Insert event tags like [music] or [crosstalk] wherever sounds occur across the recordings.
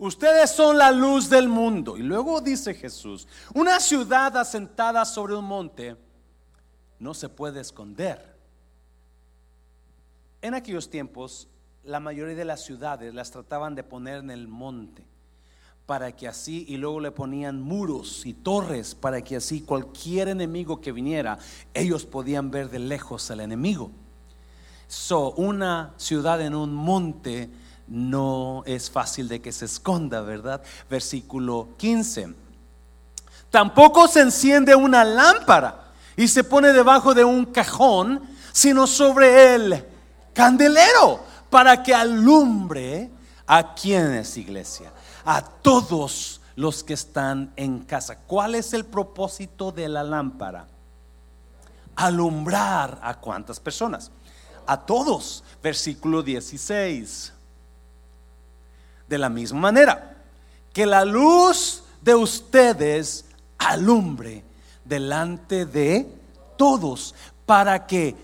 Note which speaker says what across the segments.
Speaker 1: Ustedes son la luz del mundo. Y luego dice Jesús, una ciudad asentada sobre un monte no se puede esconder. En aquellos tiempos, la mayoría de las ciudades las trataban de poner en el monte para que así, y luego le ponían muros y torres para que así cualquier enemigo que viniera, ellos podían ver de lejos al enemigo. So, una ciudad en un monte no es fácil de que se esconda, ¿verdad? Versículo 15. Tampoco se enciende una lámpara y se pone debajo de un cajón, sino sobre el candelero para que alumbre a quienes, iglesia, a todos los que están en casa. ¿Cuál es el propósito de la lámpara? Alumbrar a cuántas personas? A todos. Versículo 16 de la misma manera, que la luz de ustedes alumbre delante de todos, para que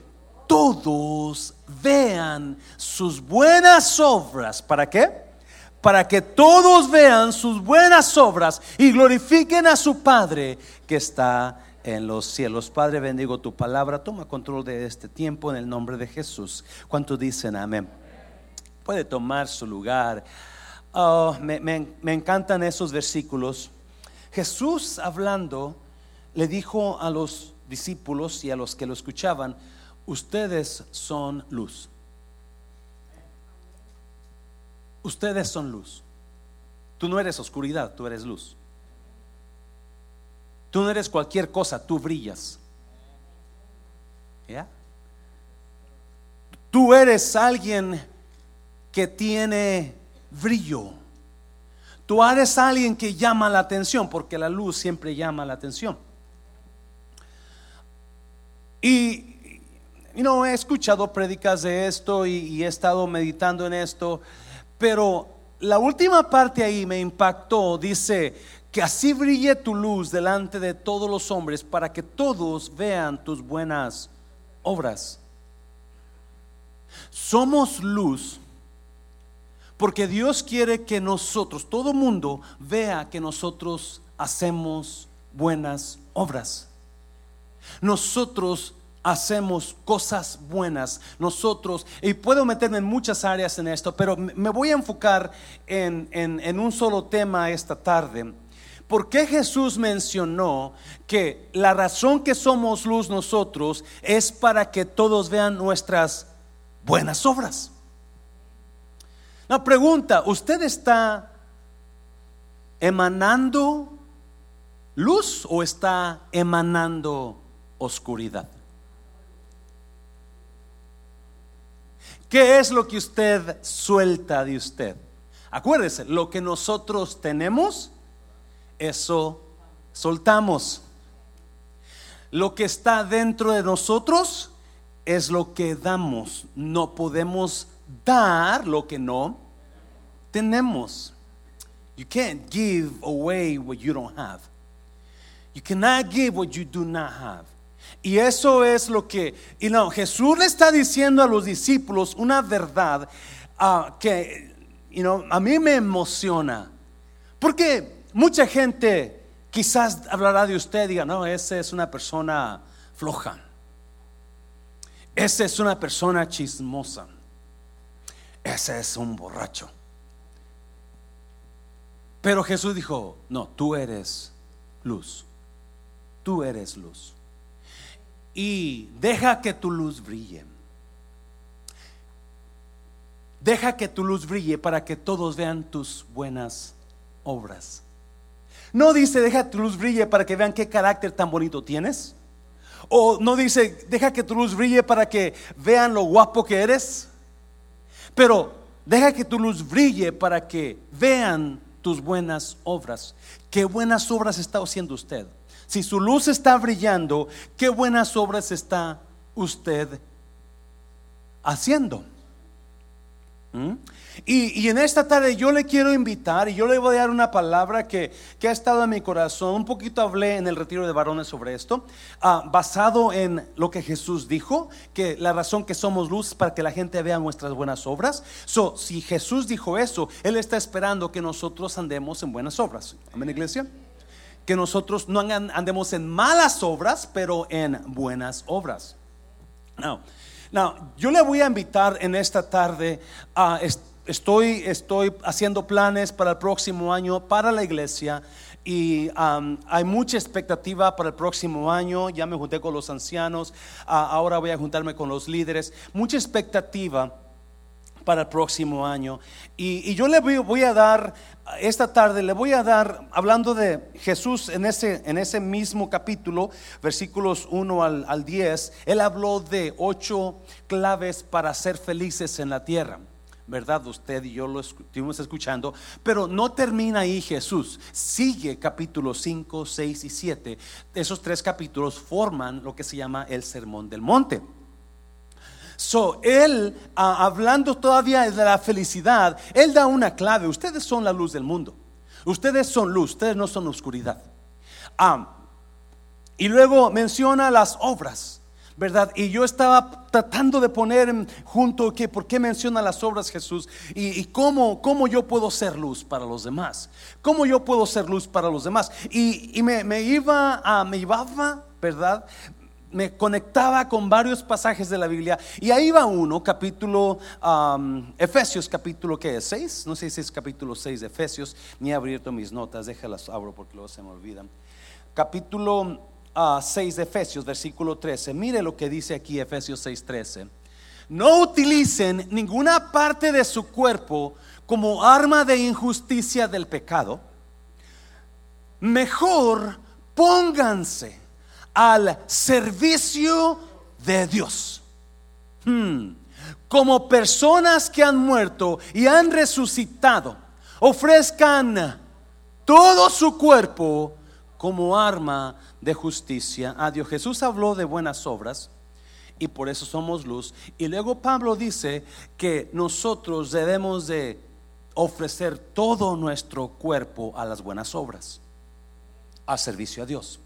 Speaker 1: todos vean sus buenas obras. ¿Para qué? Para que todos vean sus buenas obras y glorifiquen a su Padre que está en los cielos. Padre, bendigo tu palabra. Toma control de este tiempo en el nombre de Jesús. ¿Cuántos dicen amén? Puede tomar su lugar. Oh, me, encantan esos versículos. Jesús hablando le dijo a los discípulos y a los que lo escuchaban, ustedes son luz. Ustedes son luz. Tú no eres oscuridad, tú eres luz. Tú no eres cualquier cosa, tú brillas. ¿Ya? Tú eres alguien que tiene brillo. Tú eres alguien que llama la atención, porque la luz siempre llama la atención. Y, no he escuchado prédicas de esto y, y he estado meditando en esto, pero la última parte ahí me impactó. Dice que así brille tu luz delante de todos los hombres para que todos vean tus buenas obras. Somos luz porque Dios quiere que nosotros, todo mundo, vea que nosotros hacemos buenas obras. Nosotros hacemos cosas buenas. Nosotros, y puedo meterme en muchas áreas en esto, pero me voy a enfocar en, en un solo tema esta tarde. ¿Por qué Jesús mencionó que la razón que somos luz nosotros es para que todos vean nuestras buenas obras? La pregunta, ¿usted está emanando luz o está emanando oscuridad? ¿Qué es lo que usted suelta de usted? Acuérdese, lo que nosotros tenemos, eso soltamos. Lo que está dentro de nosotros es lo que damos. No podemos dar lo que no tenemos. You can't give away what you don't have. You cannot give what you do not have. Y eso es lo que, y no, Jesús le está diciendo a los discípulos una verdad uh, que, you know, a mí me emociona. Porque mucha gente quizás hablará de usted y diga, no, esa es una persona floja. Esa es una persona chismosa ese es un borracho. Pero Jesús dijo, no, tú eres luz, tú eres luz. Y deja que tu luz brille. Deja que tu luz brille para que todos vean tus buenas obras. No dice, deja tu luz brille para que vean qué carácter tan bonito tienes. O no dice, deja que tu luz brille para que vean lo guapo que eres. Pero deja que tu luz brille para que vean tus buenas obras. ¿Qué buenas obras está haciendo usted? Si su luz está brillando, ¿qué buenas obras está usted haciendo? ¿Mm? Y, en esta tarde yo le quiero invitar y yo le voy a dar una palabra que, ha estado en mi corazón. Un poquito hablé en el retiro de varones sobre esto, ah, basado en lo que Jesús dijo, que la razón que somos luz es para que la gente vea nuestras buenas obras. So, si Jesús dijo eso, Él está esperando que nosotros andemos en buenas obras. Amén, iglesia. Que nosotros no andemos en malas obras, pero en buenas obras. Now, now yo le voy a invitar en esta tarde estoy, estoy haciendo planes para el próximo año para la iglesia y hay mucha expectativa para el próximo año. Ya me junté con los ancianos, ahora voy a juntarme con los líderes. Mucha expectativa para el próximo año. Y, yo le voy, a dar, esta tarde le voy a dar, hablando de Jesús en ese, en ese mismo capítulo, versículos 1 al, al 10, él habló de ocho claves para ser felices en la tierra. ¿verdad? Usted y yo lo estuvimos escuchando, pero no termina ahí Jesús. Sigue capítulo 5, 6 y 7. Esos tres capítulos forman lo que se llama el Sermón del Monte. So, él, ah, hablando todavía de la felicidad, él da una clave. Ustedes son la luz del mundo. Ustedes son luz, ustedes no son oscuridad. Ah, y luego menciona las obras. ¿verdad? Y yo estaba tratando de poner junto que por qué menciona las obras Jesús y, cómo, cómo, yo puedo ser luz para los demás. Cómo yo puedo ser luz para los demás. Y, me, iba a, me llevaba, ¿verdad? Me conectaba con varios pasajes de la Biblia y ahí va uno, capítulo Efesios, capítulo que es 6, no sé si es capítulo 6 de Efesios, ni he abierto mis notas, déjalas abro porque luego se me olvidan. Capítulo 6 de Efesios, versículo 13. Mire lo que dice aquí Efesios 6, 13. No utilicen ninguna parte de su cuerpo como arma de injusticia del pecado. Mejor pónganse al servicio de Dios. Hmm. Como personas que han muerto y han resucitado, ofrezcan todo su cuerpo como arma de justicia a Dios. Jesús habló de buenas obras y por eso somos luz. Y luego Pablo dice que nosotros debemos de ofrecer todo nuestro cuerpo a las buenas obras, a servicio a Dios.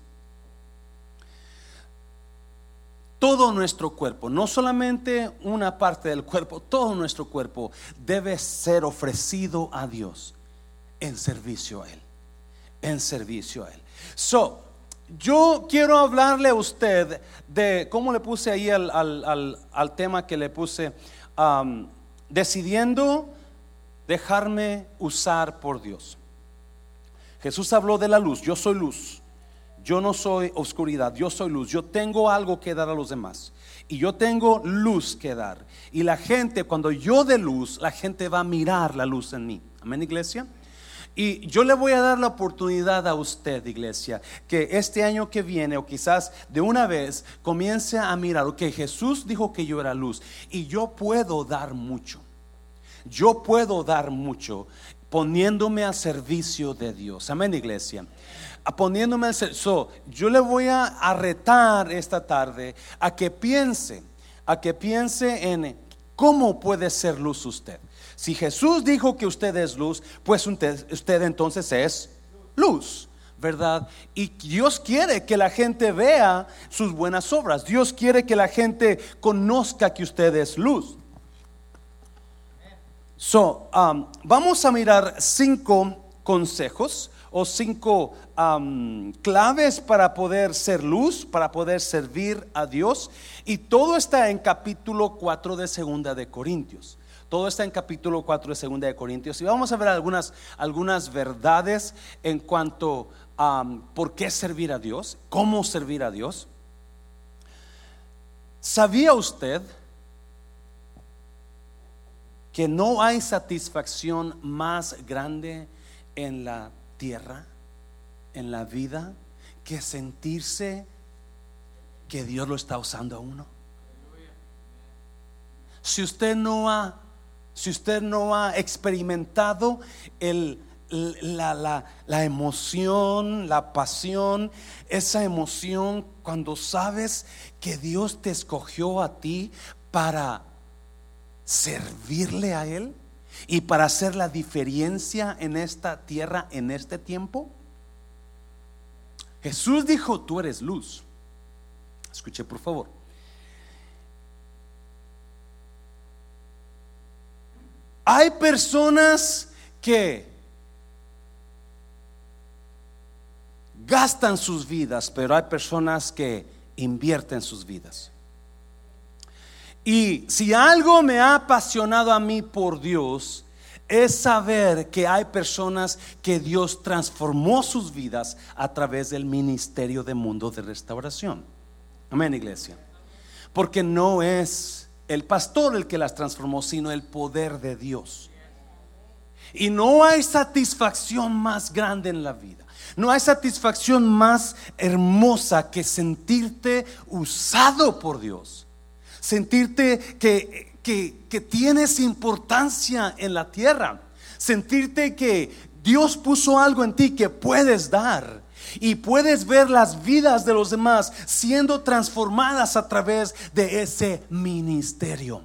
Speaker 1: Todo nuestro cuerpo, no solamente una parte del cuerpo, todo nuestro cuerpo debe ser ofrecido a Dios en servicio a Él, en servicio a Él. So, yo quiero hablarle a usted de cómo le puse ahí al, tema que le puse, decidiendo dejarme usar por Dios. Jesús habló de la luz, yo soy luz, yo no soy oscuridad, yo soy luz, yo tengo algo que dar a los demás y yo tengo luz que dar. Y la gente, cuando yo dé luz, la gente va a mirar la luz en mí. Amén, iglesia. Y yo le voy a dar la oportunidad a usted, iglesia, que este año que viene o quizás de una vez comience a mirar, que Jesús dijo que yo era luz y yo puedo dar mucho. Yo puedo dar mucho poniéndome al servicio de Dios. Amén, iglesia. Poniéndome al servicio. yo le voy a retar esta tarde a que piense, a que piense en cómo puede ser luz usted. Si Jesús dijo que usted es luz, pues usted, entonces es luz. ¿verdad? Y Dios quiere que la gente vea sus buenas obras. Dios quiere que la gente conozca que usted es luz. So, um, vamos a mirar cinco consejos o cinco um, claves para poder ser luz, para poder servir a Dios. Y todo está en capítulo 4 de Segunda de Corintios. Todo está en capítulo 4 de Segunda de Corintios y vamos a ver algunas, algunas verdades en cuanto a um, por qué servir a Dios, cómo servir a Dios. ¿Sabía usted que no hay satisfacción más grande en la tierra, en la vida, que sentirse que Dios lo está usando a uno? Si usted no ha si usted no ha experimentado la, la, emoción, la pasión, esa emoción cuando sabes que Dios te escogió a ti para servirle a Él. y para hacer la diferencia en esta tierra, en este tiempo? Jesús dijo, tú eres luz. Escuche por favor. Hay personas que gastan sus vidas, pero hay personas que invierten sus vidas. Y si algo me ha apasionado a mí por Dios, es saber que hay personas que Dios transformó sus vidas a través del ministerio de mundo de restauración. Amén, iglesia. Porque no es el pastor el que las transformó, sino el poder de Dios. Y no hay satisfacción más grande en la vida. No hay satisfacción más hermosa que sentirte usado por Dios. Sentirte que que, tienes importancia en la tierra. Sentirte que Dios puso algo en ti que puedes dar. Y puedes ver las vidas de los demás siendo transformadas a través de ese ministerio.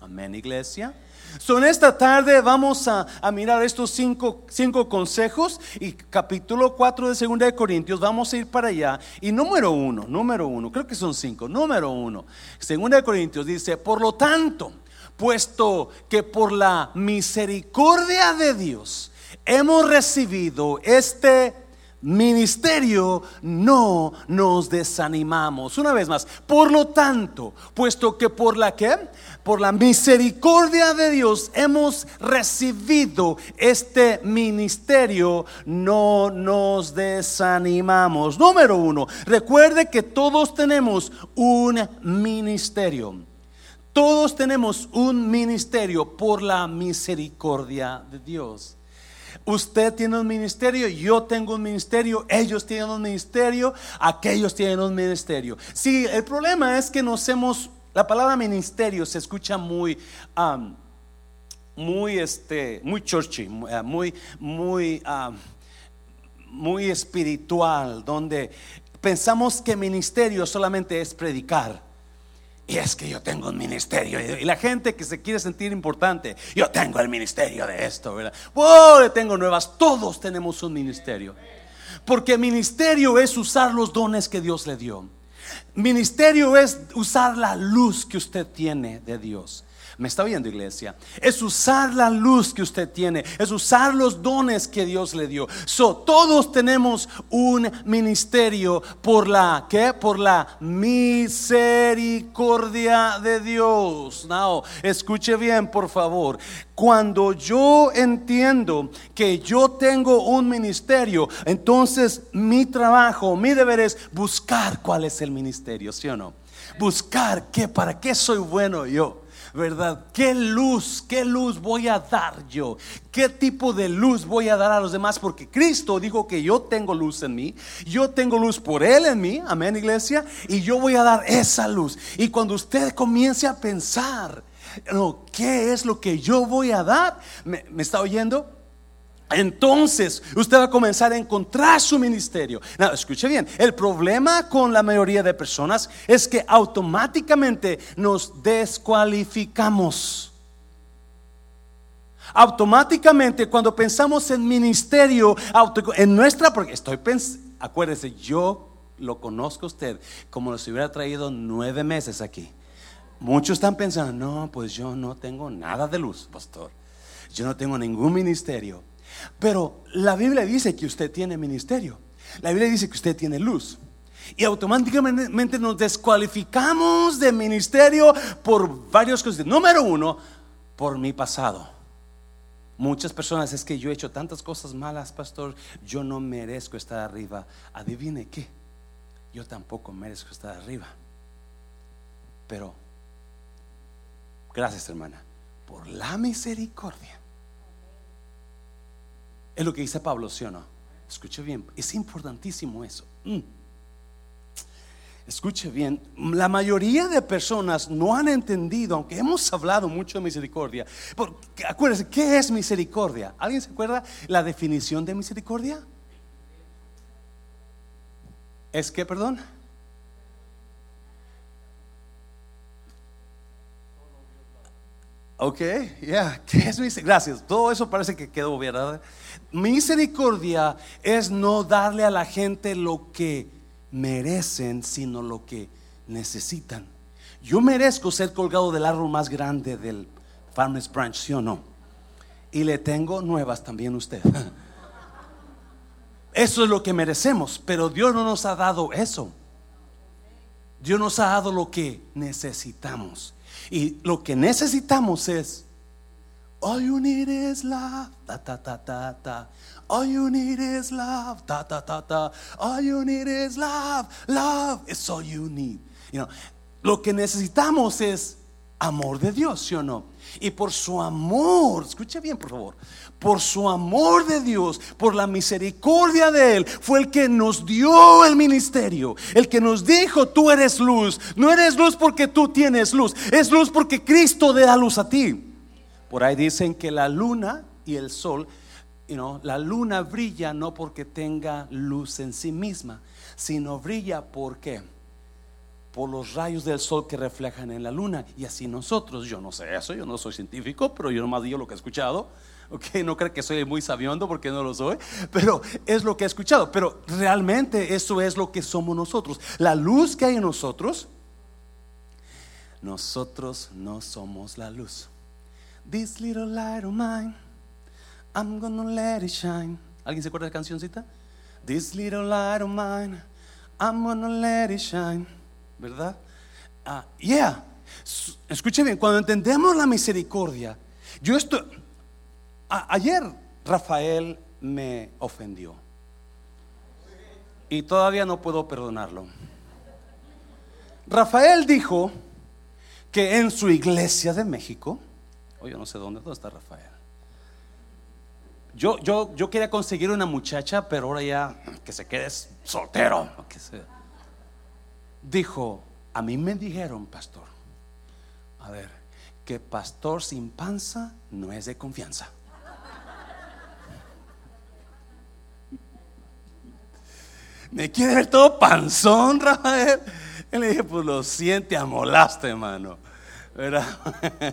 Speaker 1: Amén, iglesia. So, en esta tarde vamos a, mirar estos cinco, cinco, consejos y capítulo 4 de 2 de Corintios, vamos a ir para allá. Y número uno, número uno, creo que son cinco, número uno, 2 de Corintios dice, por lo tanto, puesto que por la misericordia de Dios hemos recibido este ministerio no nos desanimamos. Una vez más, por lo tanto, puesto que por la que, por la misericordia de Dios hemos recibido este ministerio, no nos desanimamos. Número uno, recuerde que todos tenemos un ministerio. Todos tenemos un ministerio por la misericordia de Dios. Usted tiene un ministerio, yo tengo un ministerio, ellos tienen un ministerio, aquellos tienen un ministerio. Sí, el problema es que nos hemos, la palabra ministerio se escucha muy, muy, este, muy churchy, eh, muy, muy, muy espiritual, donde pensamos que ministerio solamente es predicar. Y es que yo tengo un ministerio. Y la gente que se quiere sentir importante, yo tengo el ministerio de esto, ¿verdad? Oh, tengo nuevas. Todos tenemos un ministerio. Porque ministerio es usar los dones que Dios le dio. Ministerio es usar la luz que usted tiene de Dios. ¿Me está oyendo, iglesia? Es usar la luz que usted tiene, es usar los dones que Dios le dio. So, todos tenemos un ministerio por la ¿qué? Por la misericordia de Dios. Now, escuche bien, por favor. Cuando yo entiendo que yo tengo un ministerio, entonces mi trabajo, mi deber es buscar cuál es el ministerio, ¿sí o no? Buscar qué, para qué soy bueno yo. ¿Verdad? ¿Qué luz, qué luz voy a dar yo? ¿Qué tipo de luz voy a dar a los demás? Porque Cristo dijo que yo tengo luz en mí, yo tengo luz por Él en mí, amén iglesia, y yo voy a dar esa luz. Y cuando usted comience a pensar, ¿qué es lo que yo voy a dar? ¿Me, me está oyendo? Entonces usted va a comenzar a encontrar su ministerio. escuche bien, el problema con la mayoría de personas es que automáticamente nos descualificamos. Automáticamente cuando pensamos en ministerio, en nuestra, porque estoy pensando, acuérdese, yo lo conozco a usted como si hubiera traído nueve meses aquí. Muchos están pensando, no, pues yo no tengo nada de luz, pastor. Yo no tengo ningún ministerio. Pero la Biblia dice que usted tiene ministerio. La Biblia dice que usted tiene luz. Y automáticamente nos descualificamos de ministerio por varias cosas. Número uno, por mi pasado. Muchas personas es que yo he hecho tantas cosas malas, pastor, yo no merezco estar arriba. Adivine qué, yo tampoco merezco estar arriba. Pero, gracias hermana, por la misericordia es lo que dice Pablo, ¿sí o no? Escuche bien, es importantísimo eso. Mm. Escuche bien, la mayoría de personas no han entendido, aunque hemos hablado mucho de misericordia. Porque, acuérdense, ¿qué es misericordia? ¿Alguien se acuerda la definición de misericordia? ¿Es que, perdón? Ok, ya, [laughs] ¿qué es misericordia? Gracias, todo eso parece que quedó, ¿verdad? Misericordia es no darle a la gente lo que merecen, sino lo que necesitan. Yo merezco ser colgado del árbol más grande del Farmers Branch, ¿sí o no? Y le tengo nuevas también usted. [laughs] Eso es lo que merecemos, pero Dios no nos ha dado eso. Dios nos ha dado lo que necesitamos. Y lo que necesitamos es, all you need is love, ta ta ta ta ta. All you need is love, ta ta ta ta. All you need is love, love is all you need. You know, lo que necesitamos es amor de Dios, ¿sí o no? Y por su amor, escuche bien por favor, por su amor de Dios, por la misericordia de Él, fue el que nos dio el ministerio, el que nos dijo, tú eres luz, no eres luz porque tú tienes luz, es luz porque Cristo da luz a ti. Por ahí dicen que la luna y el sol, you la luna brilla no porque tenga luz en sí misma, sino brilla porque por los rayos del sol que reflejan en la luna. Y así nosotros, yo no sé eso, yo no soy científico, pero yo nomás digo lo que he escuchado. Ok, no creo que soy muy sabiondo porque no lo soy, pero es lo que he escuchado. Pero realmente eso es lo que somos nosotros. La luz que hay en nosotros, nosotros no somos la luz. This little light of mine, I'm gonna let it shine. ¿Alguien se acuerda de la cancioncita? This little light of mine, I'm gonna let it shine. ¿Verdad? Ah, yeah. Escuche bien, cuando entendemos la misericordia, yo estoy. ayer Rafael me ofendió. Y todavía no puedo perdonarlo. Rafael dijo que en su iglesia de México, o yo no sé dónde, ¿dónde está Rafael? Yo, yo, yo quería conseguir una muchacha, pero ahora ya que se quede soltero. Que dijo, a mí me dijeron, pastor, a ver, que pastor sin panza no es de confianza. Me quiere ver todo panzón, Rafael. Y le dije, pues lo siente, amolaste, hermano. ¿Verdad?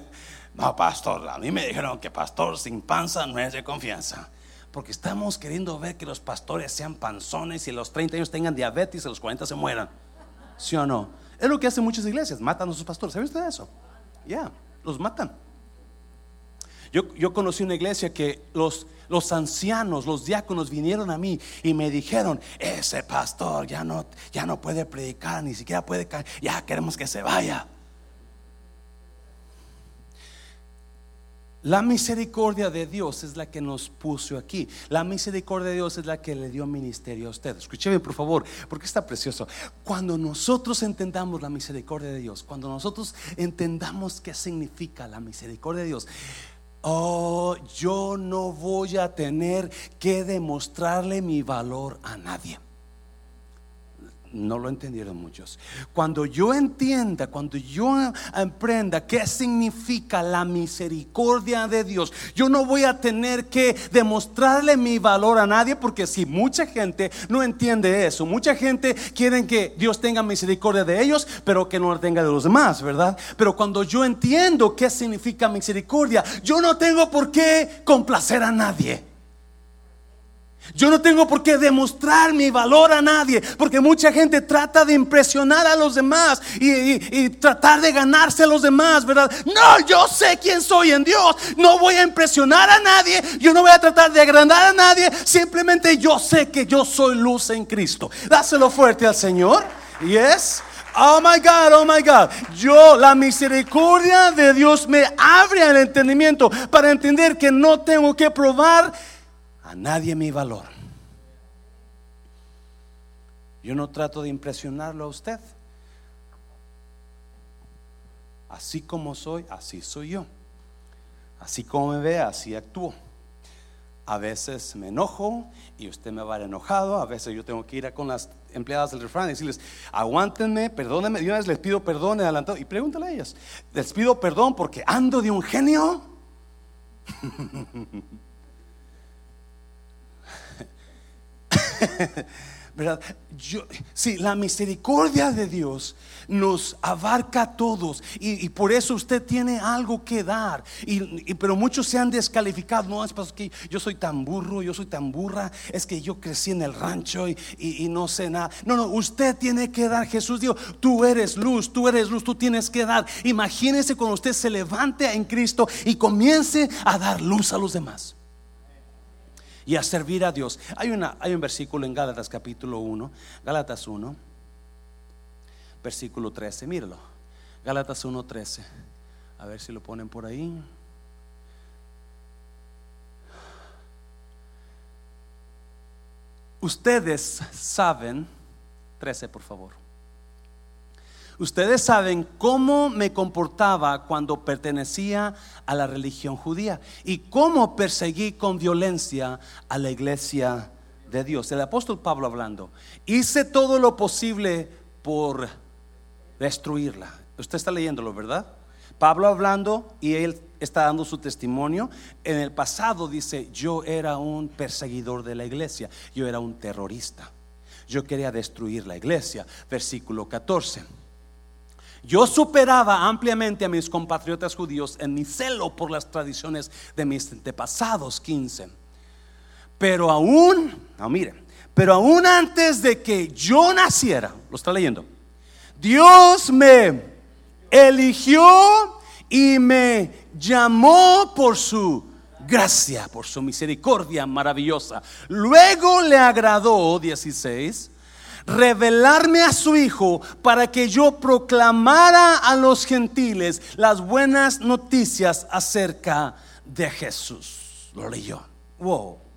Speaker 1: [laughs] No, pastor, a mí me dijeron que pastor sin panza no es de confianza. Porque estamos queriendo ver que los pastores sean panzones y los 30 años tengan diabetes y los 40 se mueran. ¿Sí o no? Es lo que hacen muchas iglesias, matan a sus pastores. ¿Sabe usted eso? Ya, los matan. Yo, yo, conocí una iglesia que los, los ancianos, los diáconos vinieron a mí y me dijeron, ese pastor ya no, ya no puede predicar, ni siquiera puede caer, ya queremos que se vaya. La misericordia de Dios es la que nos puso aquí. La misericordia de Dios es la que le dio ministerio a usted. Escúcheme por favor, porque está precioso. Cuando nosotros entendamos la misericordia de Dios, cuando nosotros entendamos qué significa la misericordia de Dios, oh, yo no voy a tener que demostrarle mi valor a nadie. No lo entendieron muchos. Cuando yo entienda, cuando yo aprenda qué significa la misericordia de Dios, yo no voy a tener que demostrarle mi valor a nadie, porque si mucha gente no entiende eso, mucha gente quiere que Dios tenga misericordia de ellos, pero que no la tenga de los demás, ¿verdad? Pero cuando yo entiendo qué significa misericordia, yo no tengo por qué complacer a nadie. Yo no tengo por qué demostrar mi valor a nadie, porque mucha gente trata de impresionar a los demás y, tratar de ganarse a los demás, ¿verdad? No, yo sé quién soy en Dios. No voy a impresionar a nadie, yo no voy a tratar de agrandar a nadie, simplemente yo sé que yo soy luz en Cristo. Dáselo fuerte al Señor. Yes. Oh my God, oh my God. Yo, la misericordia de Dios me abre el entendimiento para entender que no tengo que probar a nadie mi valor. Yo no trato de impresionarlo a usted. Así como soy, así soy yo. Así como me ve, así actúo. A veces me enojo y usted me va a enojado. A veces yo tengo que ir a con las empleadas del refrán y decirles, aguántenme, perdónenme. Y una vez les pido perdón adelantado. Y pregúntale a ellas, les pido perdón porque ando de un genio. [laughs] [laughs] ¿verdad? Yo, sí, la misericordia de Dios nos abarca a todos y, por eso usted tiene algo que dar. Y, pero muchos se han descalificado. No, es que yo soy tan burro, yo soy tan burra, es que yo crecí en el rancho y, y no sé nada. No, no, usted tiene que dar. Jesús dijo, tú eres luz, tú eres luz, tú tienes que dar. Imagínese cuando usted se levante en Cristo y comience a dar luz a los demás y a servir a Dios. Hay, un versículo en Gálatas capítulo 1, Gálatas 1, versículo 13, míralo. Gálatas 1, 13. A ver si lo ponen por ahí. Ustedes saben, 13 por favor. Ustedes saben cómo me comportaba cuando pertenecía a la religión judía y cómo perseguí con violencia a la iglesia de Dios. El apóstol Pablo hablando, hice todo lo posible por destruirla. Usted está leyéndolo, ¿verdad? Pablo hablando y él está dando su testimonio. En el pasado dice, yo era un perseguidor de la iglesia, yo era un terrorista. Yo quería destruir la iglesia. Versículo 14. Yo superaba ampliamente a mis compatriotas judíos en mi celo por las tradiciones de mis antepasados 15. Pero aún, no miren, pero aún antes de que yo naciera, lo está leyendo, Dios me eligió y me llamó por su gracia, por su misericordia maravillosa. Luego le agradó, 16, revelarme a su Hijo para que yo proclamara a los gentiles las buenas noticias acerca de Jesús. Lo leyó. Wow.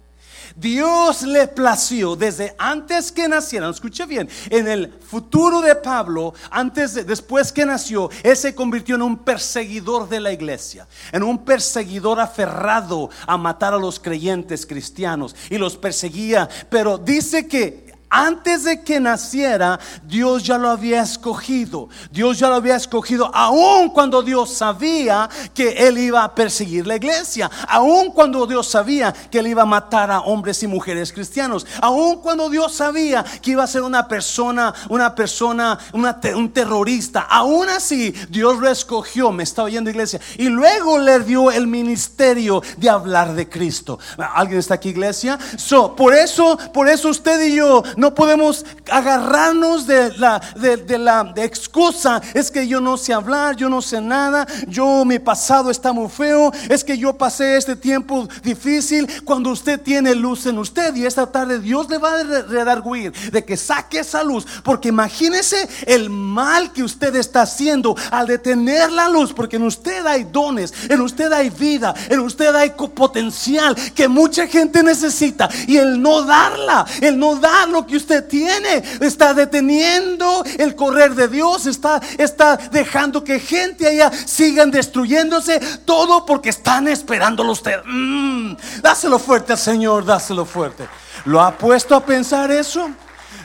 Speaker 1: Dios le plació desde antes que nacieran, escuche bien, en el futuro de Pablo, antes de, después que nació, él se convirtió en un perseguidor de la iglesia, en un perseguidor aferrado a matar a los creyentes cristianos y los perseguía, pero dice que antes de que naciera, Dios ya lo había escogido. Dios ya lo había escogido, aun cuando Dios sabía que Él iba a perseguir la iglesia, aun cuando Dios sabía que Él iba a matar a hombres y mujeres cristianos, aun cuando Dios sabía que iba a ser una persona, una persona, un terrorista. Aún así, Dios lo escogió, me está oyendo iglesia, y luego le dio el ministerio de hablar de Cristo. ¿Alguien está aquí, iglesia? So, por eso, por eso usted y yo no podemos agarrarnos de la, de, la excusa. Es que yo no sé hablar, yo no sé nada, yo mi pasado está muy feo, es que yo pasé este tiempo difícil. Cuando usted tiene luz en usted y esta tarde Dios le va a redarguir de que saque esa luz, porque imagínese el mal que usted está haciendo al detener la luz, porque en usted hay dones, en usted hay vida, en usted hay potencial que mucha gente necesita y el no darla, el no dar lo que usted tiene. Está deteniendo el correr de Dios. Está, está dejando que gente allá sigan destruyéndose. Todo porque están esperándolo usted. Mm, dáselo fuerte al Señor, dáselo fuerte. ¿Lo ha puesto a pensar eso?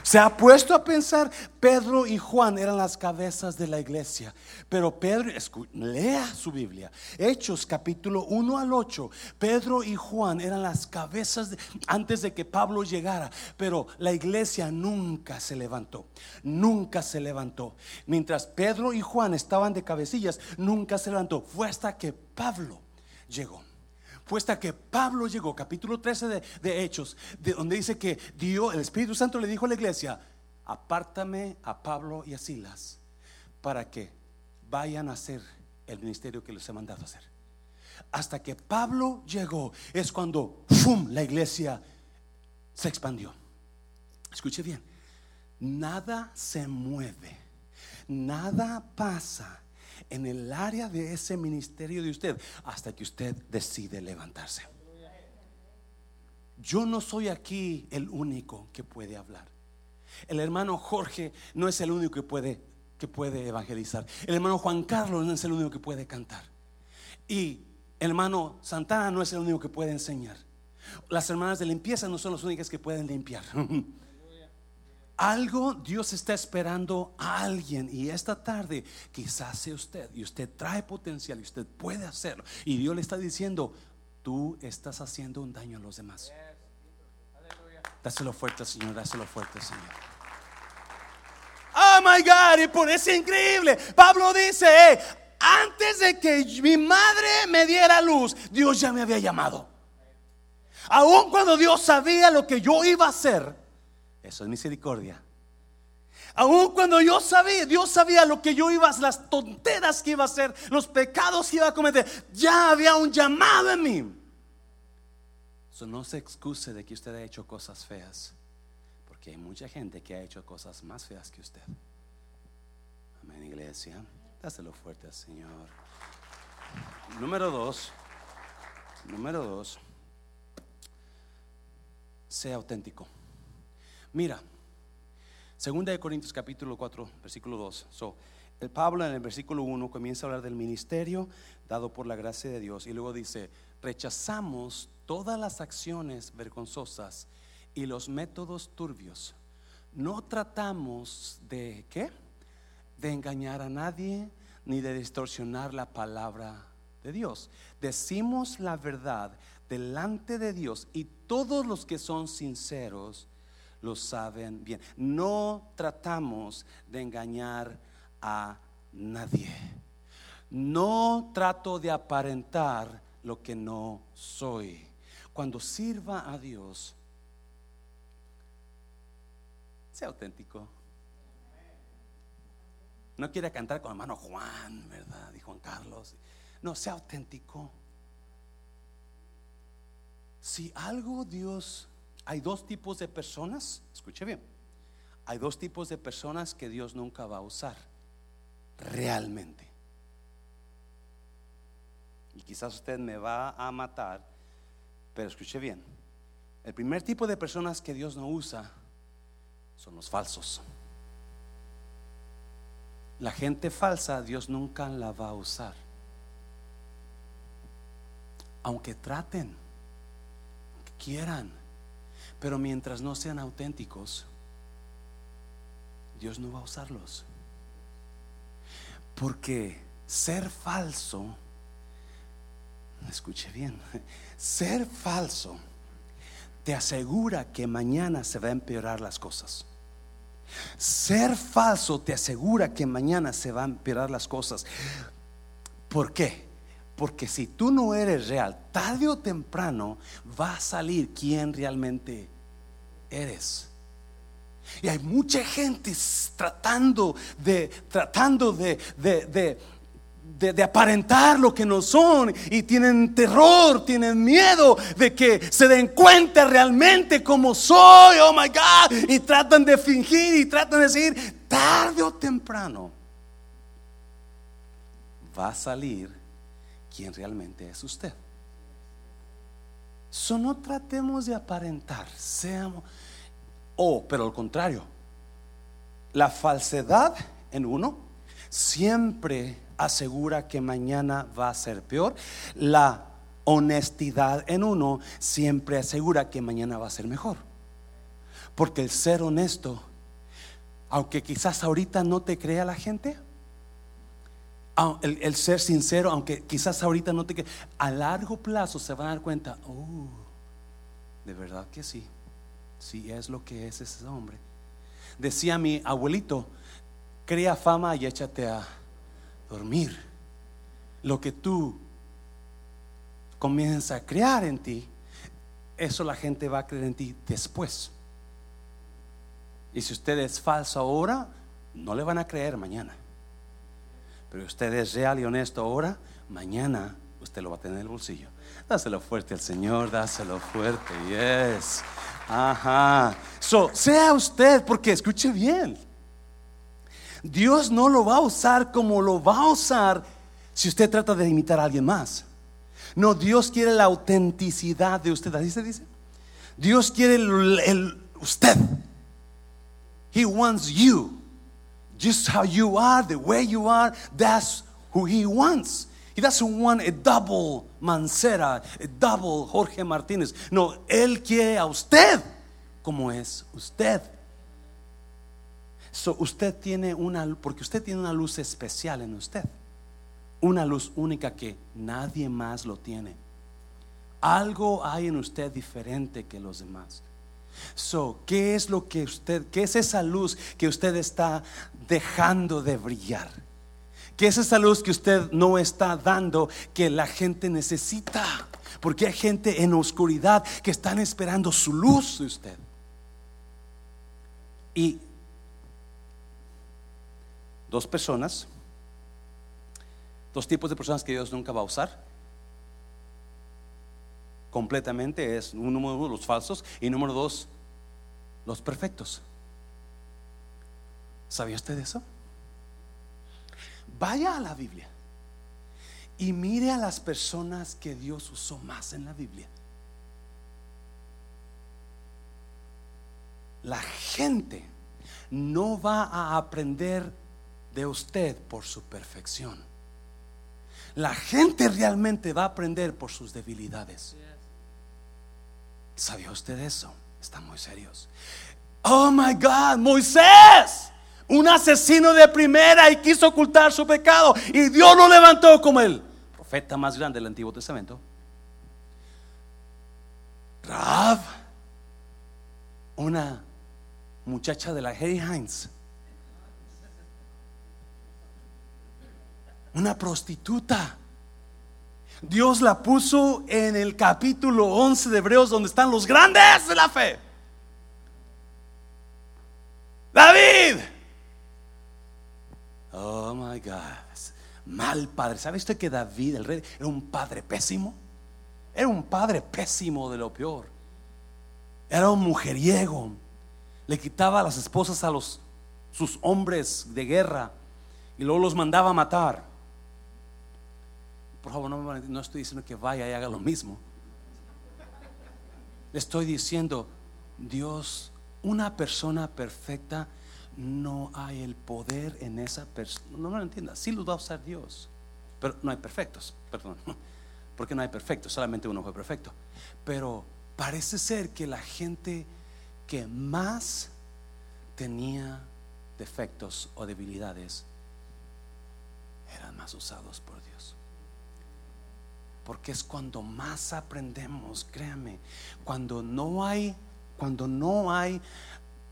Speaker 1: Se ha puesto a pensar, Pedro y Juan eran las cabezas de la iglesia. Pero Pedro, lea su Biblia, Hechos capítulo 1 al 8, Pedro y Juan eran las cabezas antes de que Pablo llegara. Pero la iglesia nunca se levantó, nunca se levantó. Mientras Pedro y Juan estaban de cabecillas, nunca se levantó. Fue hasta que Pablo llegó fue hasta que Pablo llegó, capítulo 13 de, Hechos, de donde dice que Dios, el Espíritu Santo le dijo a la iglesia, apártame a Pablo y a Silas para que vayan a hacer el ministerio que les he mandado hacer. Hasta que Pablo llegó es cuando ¡fum! la iglesia se expandió. Escuche bien, nada se mueve, nada pasa en el área de ese ministerio de usted hasta que usted decide levantarse. Yo no soy aquí el único que puede hablar. El hermano Jorge no es el único que puede, que puede evangelizar. El hermano Juan Carlos no es el único que puede cantar. Y el hermano Santana no es el único que puede enseñar. Las hermanas de limpieza no son las únicas que pueden limpiar. [laughs] Algo Dios está esperando a alguien y esta tarde quizás sea usted y usted trae potencial y usted puede hacerlo. Y Dios le está diciendo, tú estás haciendo un daño a los demás. Dáselo fuerte, Señor, dáselo fuerte, Señor. Oh my God, y por eso es increíble. Pablo dice: Antes de que mi madre me diera luz, Dios ya me había llamado. Aun cuando Dios sabía lo que yo iba a hacer, eso es misericordia. Aun cuando yo sabía, Dios sabía lo que yo iba a las tonteras que iba a hacer, los pecados que iba a cometer, ya había un llamado en mí. Eso no se excuse de que usted ha hecho cosas feas, porque hay mucha gente que ha hecho cosas más feas que usted. Amén, iglesia. Dáselo fuerte al Señor. Número dos. Número dos sea auténtico. Mira, segunda de Corintios capítulo 4, versículo 2. So, el Pablo en el versículo 1 comienza a hablar del ministerio dado por la gracia de Dios y luego dice, rechazamos todas las acciones vergonzosas y los métodos turbios. No tratamos de ¿qué? De engañar a nadie ni de distorsionar la palabra de Dios. Decimos la verdad delante de Dios y todos los que son sinceros lo saben bien. No tratamos de engañar a nadie. No trato de aparentar lo que no soy. Cuando sirva a Dios, sea auténtico. No quiere cantar con hermano Juan, ¿verdad? Y Juan Carlos. No, sea auténtico. Si algo Dios, hay dos tipos de personas, escuche bien, hay dos tipos de personas que Dios nunca va a usar, realmente. Y quizás usted me va a matar, pero escuche bien, el primer tipo de personas que Dios no usa son los falsos. La gente falsa Dios nunca la va a usar. Aunque traten quieran. Pero mientras no sean auténticos, Dios no va a usarlos. Porque ser falso, escuche bien, ser falso te asegura que mañana se va a empeorar las cosas. Ser falso te asegura que mañana se van a empeorar las cosas. ¿Por qué? Porque si tú no eres real, tarde o temprano va a salir quién realmente eres. Y hay mucha gente tratando de, tratando de, de, de, aparentar lo que no son y tienen terror, tienen miedo de que se den cuenta realmente como soy, oh my God, y tratan de fingir y tratan de decir, tarde o temprano va a salir quién realmente es usted. So no tratemos de aparentar, seamos, o, pero al contrario, la falsedad en uno siempre asegura que mañana va a ser peor. La honestidad en uno siempre asegura que mañana va a ser mejor. Porque el ser honesto, aunque quizás ahorita no te crea la gente, el, ser sincero, aunque quizás ahorita no te a largo plazo se van a dar cuenta, oh, de verdad que sí, sí es lo que es ese hombre. Decía mi abuelito, crea fama y échate a dormir. Lo que tú comienzas a crear en ti, eso la gente va a creer en ti después. Y si usted es falso ahora, no le van a creer mañana. Pero usted es real y honesto ahora, mañana usted lo va a tener en el bolsillo. Dáselo fuerte al Señor, dáselo fuerte, yes. Ajá. So, sea usted, porque escuche bien. Dios no lo va a usar como lo va a usar si usted trata de imitar a alguien más. No, Dios quiere la autenticidad de usted. Así se dice. Dios quiere el usted. He wants you just how you are, the way you are, that's who he wants. He doesn't want a double Mancera, a double Jorge Martínez. No, él quiere a usted como es usted. So, usted tiene una, porque usted tiene una luz especial en usted. Una luz única que nadie más lo tiene. Algo hay en usted diferente que los demás. So, ¿qué es lo que usted, qué es esa luz que usted está dejando de brillar? ¿Qué es esa luz que usted no está dando que la gente necesita? Porque hay gente en oscuridad que están esperando su luz de usted. Y dos personas, dos tipos de personas que Dios nunca va a usar completamente es número uno los falsos y número dos los perfectos. ¿Sabía usted eso? Vaya a la Biblia y mire a las personas que Dios usó más en la Biblia. La gente no va a aprender de usted por su perfección. La gente realmente va a aprender por sus debilidades. ¿Sabía usted eso? Están muy serios. Oh my God, Moisés, un asesino de primera y quiso ocultar su pecado y Dios lo levantó como el profeta más grande del Antiguo Testamento. Rav, una muchacha de la Harry Hines, una prostituta Dios la puso en el capítulo 11 de Hebreos donde están los grandes de la fe. David. Oh my God. Mal padre. ¿Sabe usted que David, el rey, era un padre pésimo? Era un padre pésimo de lo peor. Era un mujeriego. Le quitaba las esposas a los sus hombres de guerra y luego los mandaba a matar. Por favor, no, estoy diciendo que vaya y haga lo mismo. Estoy diciendo, Dios, una persona perfecta, no hay el poder en esa persona. No me lo entienda, sí lo va a usar Dios, pero no hay perfectos, perdón, [laughs] porque no hay perfectos, solamente uno fue perfecto. Pero parece ser que la gente que más tenía defectos o debilidades eran más usados por Dios porque es cuando más aprendemos, créame, cuando no hay, cuando no hay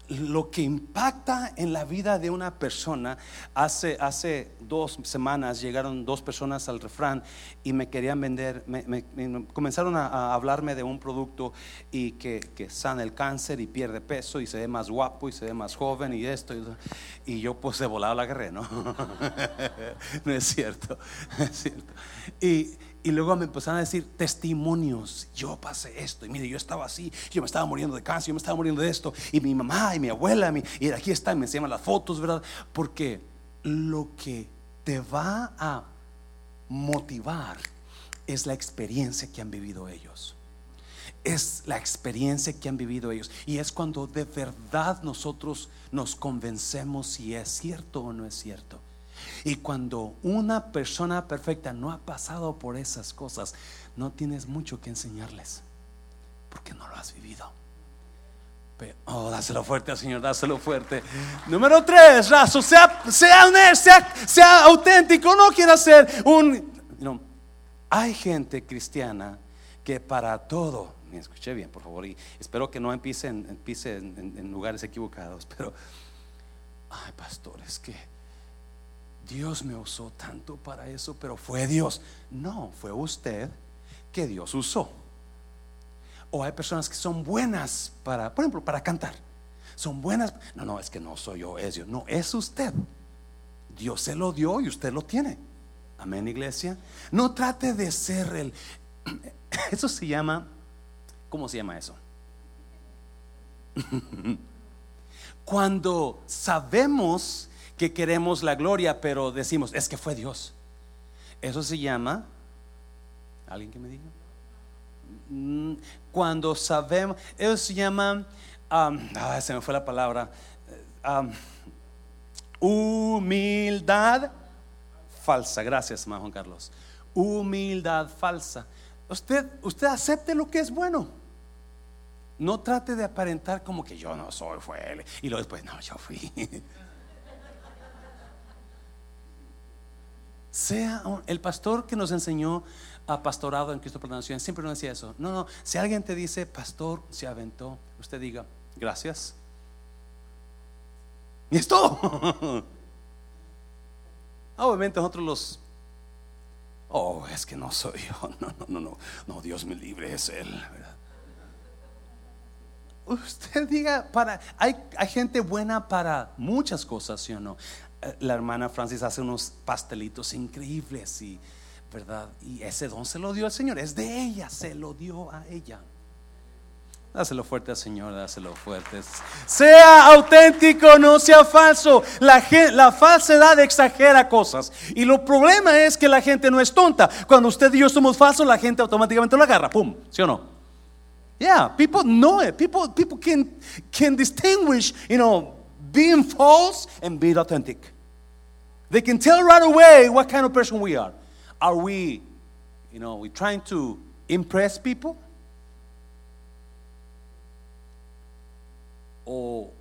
Speaker 1: lo que impacta en la vida de una persona. Hace, hace dos semanas llegaron dos personas al refrán y me querían vender, me, comenzaron a, hablarme de un producto y que, que, sana el cáncer y pierde peso y se ve más guapo y se ve más joven y esto. Y, yo pues de volado la agarré, ¿no? [laughs] no es cierto, [laughs] es cierto. Y, y luego me empezaron a decir testimonios. Yo pasé esto. Y mire, yo estaba así. Yo me estaba muriendo de cáncer. Yo me estaba muriendo de esto. Y mi mamá y mi abuela. y aquí están. Me enseñan las fotos, ¿verdad? Porque lo que te va a motivar es la experiencia que han vivido ellos. Es la experiencia que han vivido ellos. Y es cuando de verdad nosotros nos convencemos si es cierto o no es cierto. Y cuando una persona perfecta no ha pasado por esas cosas, no tienes mucho que enseñarles, porque no lo has vivido. oh, dáselo fuerte Señor, dáselo fuerte. Número tres, raso, sea, sea honesto, sea, auténtico, no quiera ser un... No. Hay gente cristiana que para todo, me escuché bien, por favor, y espero que no empiece en, en lugares equivocados, pero, ay, pastores, que Dios me usó tanto para eso, pero fue Dios. No, fue usted que Dios usó. O hay personas que son buenas para, por ejemplo, para cantar. Son buenas. No, no, es que no soy yo, es Dios. No, es usted. Dios se lo dio y usted lo tiene. Amén, iglesia. No trate de ser el... [clears throat] Eso se llama... ¿Cómo se llama eso? [laughs] Cuando sabemos que queremos la gloria, pero decimos, es que fue Dios. Eso se llama, ¿alguien que me diga? Mm, cuando sabemos, eso se llama, se me fue la palabra, humildad falsa. Gracias, Juan Carlos. Humildad falsa. Usted, usted acepte lo que es bueno. No trate de aparentar como que yo no soy, fue él. Y luego después, no, yo fui. [laughs] Sea el pastor que nos enseñó a pastorado en Cristo por la Nación, siempre nos decía eso. No, no, si alguien te dice, pastor, se aventó, usted diga, gracias. Y es. [laughs] Obviamente nosotros los... Oh, es que no soy yo. [laughs] No, no, no, no. No, Dios me libre, es Él. Usted diga, para, hay, hay gente buena para muchas cosas, ¿sí o no? La hermana Francis hace unos pastelitos increíbles y, ¿verdad? Y ese don se lo dio al Señor, es de ella, se lo dio a ella. Dáselo fuerte al Señor, dáselo fuerte. Sea auténtico, no sea falso. La, la, falsedad exagera cosas. Y lo problema es que la gente no es tonta. Cuando usted y yo somos falsos, la gente automáticamente lo agarra. ¡Pum! ¿Sí o no? Yeah, people know it. People, people can, can distinguish, you know, being false and being authentic. They can tell right away what kind of person we are. Are we, you know, we trying to impress people? Or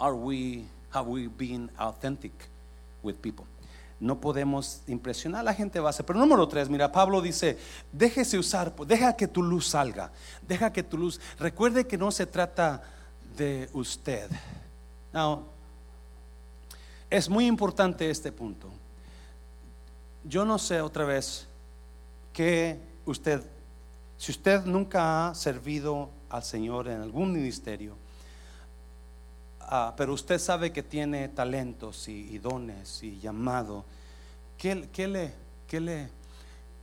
Speaker 1: are we, have we been authentic with people? No podemos impresionar a la gente base. Pero número tres, mira, Pablo dice, déjese usar, deja que tu luz salga, deja que tu luz, recuerde que no se trata de usted. Now, es muy importante este punto. Yo no sé otra vez que usted, si usted nunca ha servido al Señor en algún ministerio, Ah, pero usted sabe que tiene talentos y, dones y llamado, ¿qué, le, qué, le,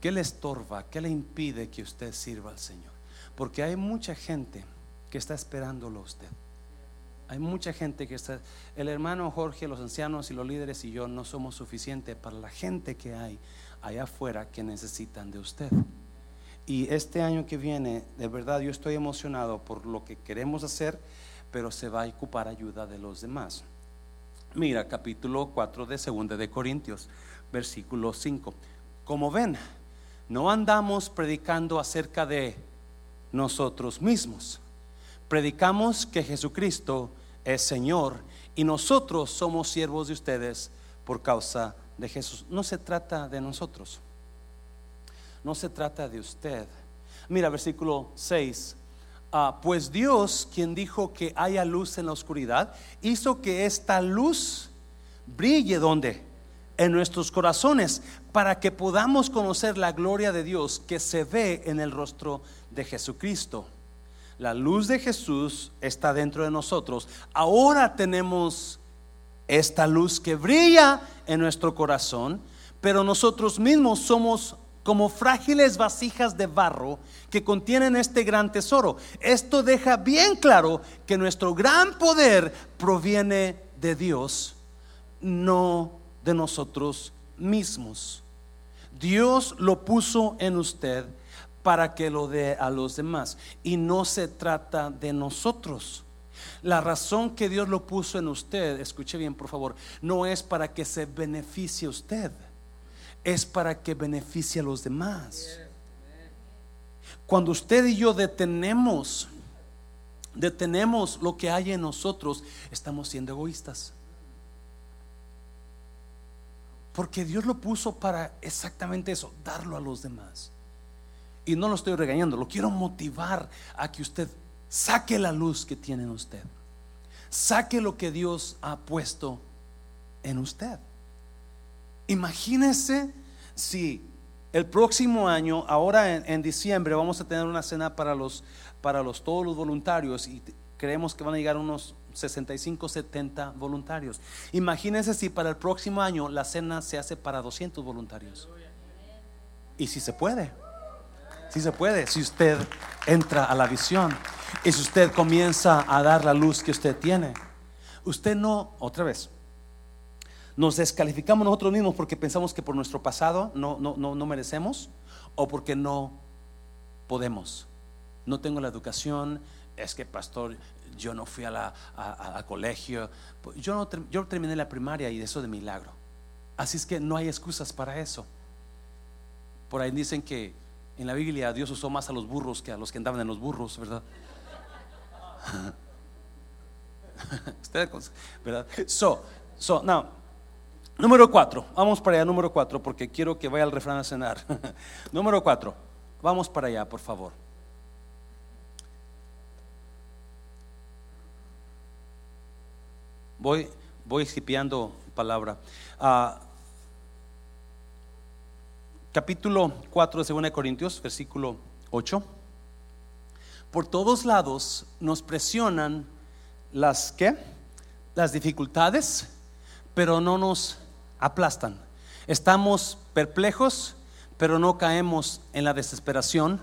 Speaker 1: ¿qué le estorba? ¿Qué le impide que usted sirva al Señor? Porque hay mucha gente que está esperándolo a usted. Hay mucha gente que está, el hermano Jorge, los ancianos y los líderes y yo no somos suficientes para la gente que hay allá afuera que necesitan de usted. Y este año que viene, de verdad yo estoy emocionado por lo que queremos hacer pero se va a ocupar ayuda de los demás. Mira, capítulo 4 de 2 de Corintios, versículo 5. Como ven, no andamos predicando acerca de nosotros mismos. Predicamos que Jesucristo es Señor y nosotros somos siervos de ustedes por causa de Jesús. No se trata de nosotros. No se trata de usted. Mira, versículo 6 Ah, pues Dios, quien dijo que haya luz en la oscuridad, hizo que esta luz brille donde? En nuestros corazones, para que podamos conocer la gloria de Dios que se ve en el rostro de Jesucristo. La luz de Jesús está dentro de nosotros. Ahora tenemos esta luz que brilla en nuestro corazón, pero nosotros mismos somos como frágiles vasijas de barro que contienen este gran tesoro. Esto deja bien claro que nuestro gran poder proviene de Dios, no de nosotros mismos. Dios lo puso en usted para que lo dé a los demás y no se trata de nosotros. La razón que Dios lo puso en usted, escuche bien por favor, no es para que se beneficie usted es para que beneficie a los demás. Cuando usted y yo detenemos, detenemos lo que hay en nosotros, estamos siendo egoístas. Porque Dios lo puso para exactamente eso, darlo a los demás. Y no lo estoy regañando, lo quiero motivar a que usted saque la luz que tiene en usted. Saque lo que Dios ha puesto en usted. Imagínese si el próximo año, ahora en, diciembre, vamos a tener una cena para los, para los todos los voluntarios y creemos que van a llegar unos 65, 70 voluntarios. Imagínense si para el próximo año la cena se hace para 200 voluntarios. Y si se puede, si se puede, si usted entra a la visión y si usted comienza a dar la luz que usted tiene. Usted no, otra vez, nos descalificamos nosotros mismos porque pensamos que por nuestro pasado no, no, no, merecemos o porque no podemos. No tengo la educación, es que pastor, yo no fui a la colegio, yo, no, yo terminé la primaria y eso de milagro. Así es que no hay excusas para eso. Por ahí dicen que en la Biblia Dios usó más a los burros que a los que andaban en los burros, ¿verdad? [laughs] ¿verdad? So, so, now, Número cuatro, vamos para allá, número cuatro, porque quiero que vaya al refrán a cenar. [laughs] número cuatro, vamos para allá, por favor. Voy, voy palabra. Ah, capítulo 4 de 2 Corintios, versículo 8. Por todos lados nos presionan las ¿qué? Las dificultades, pero no nos aplastan. Estamos perplejos, pero no caemos en la desesperación.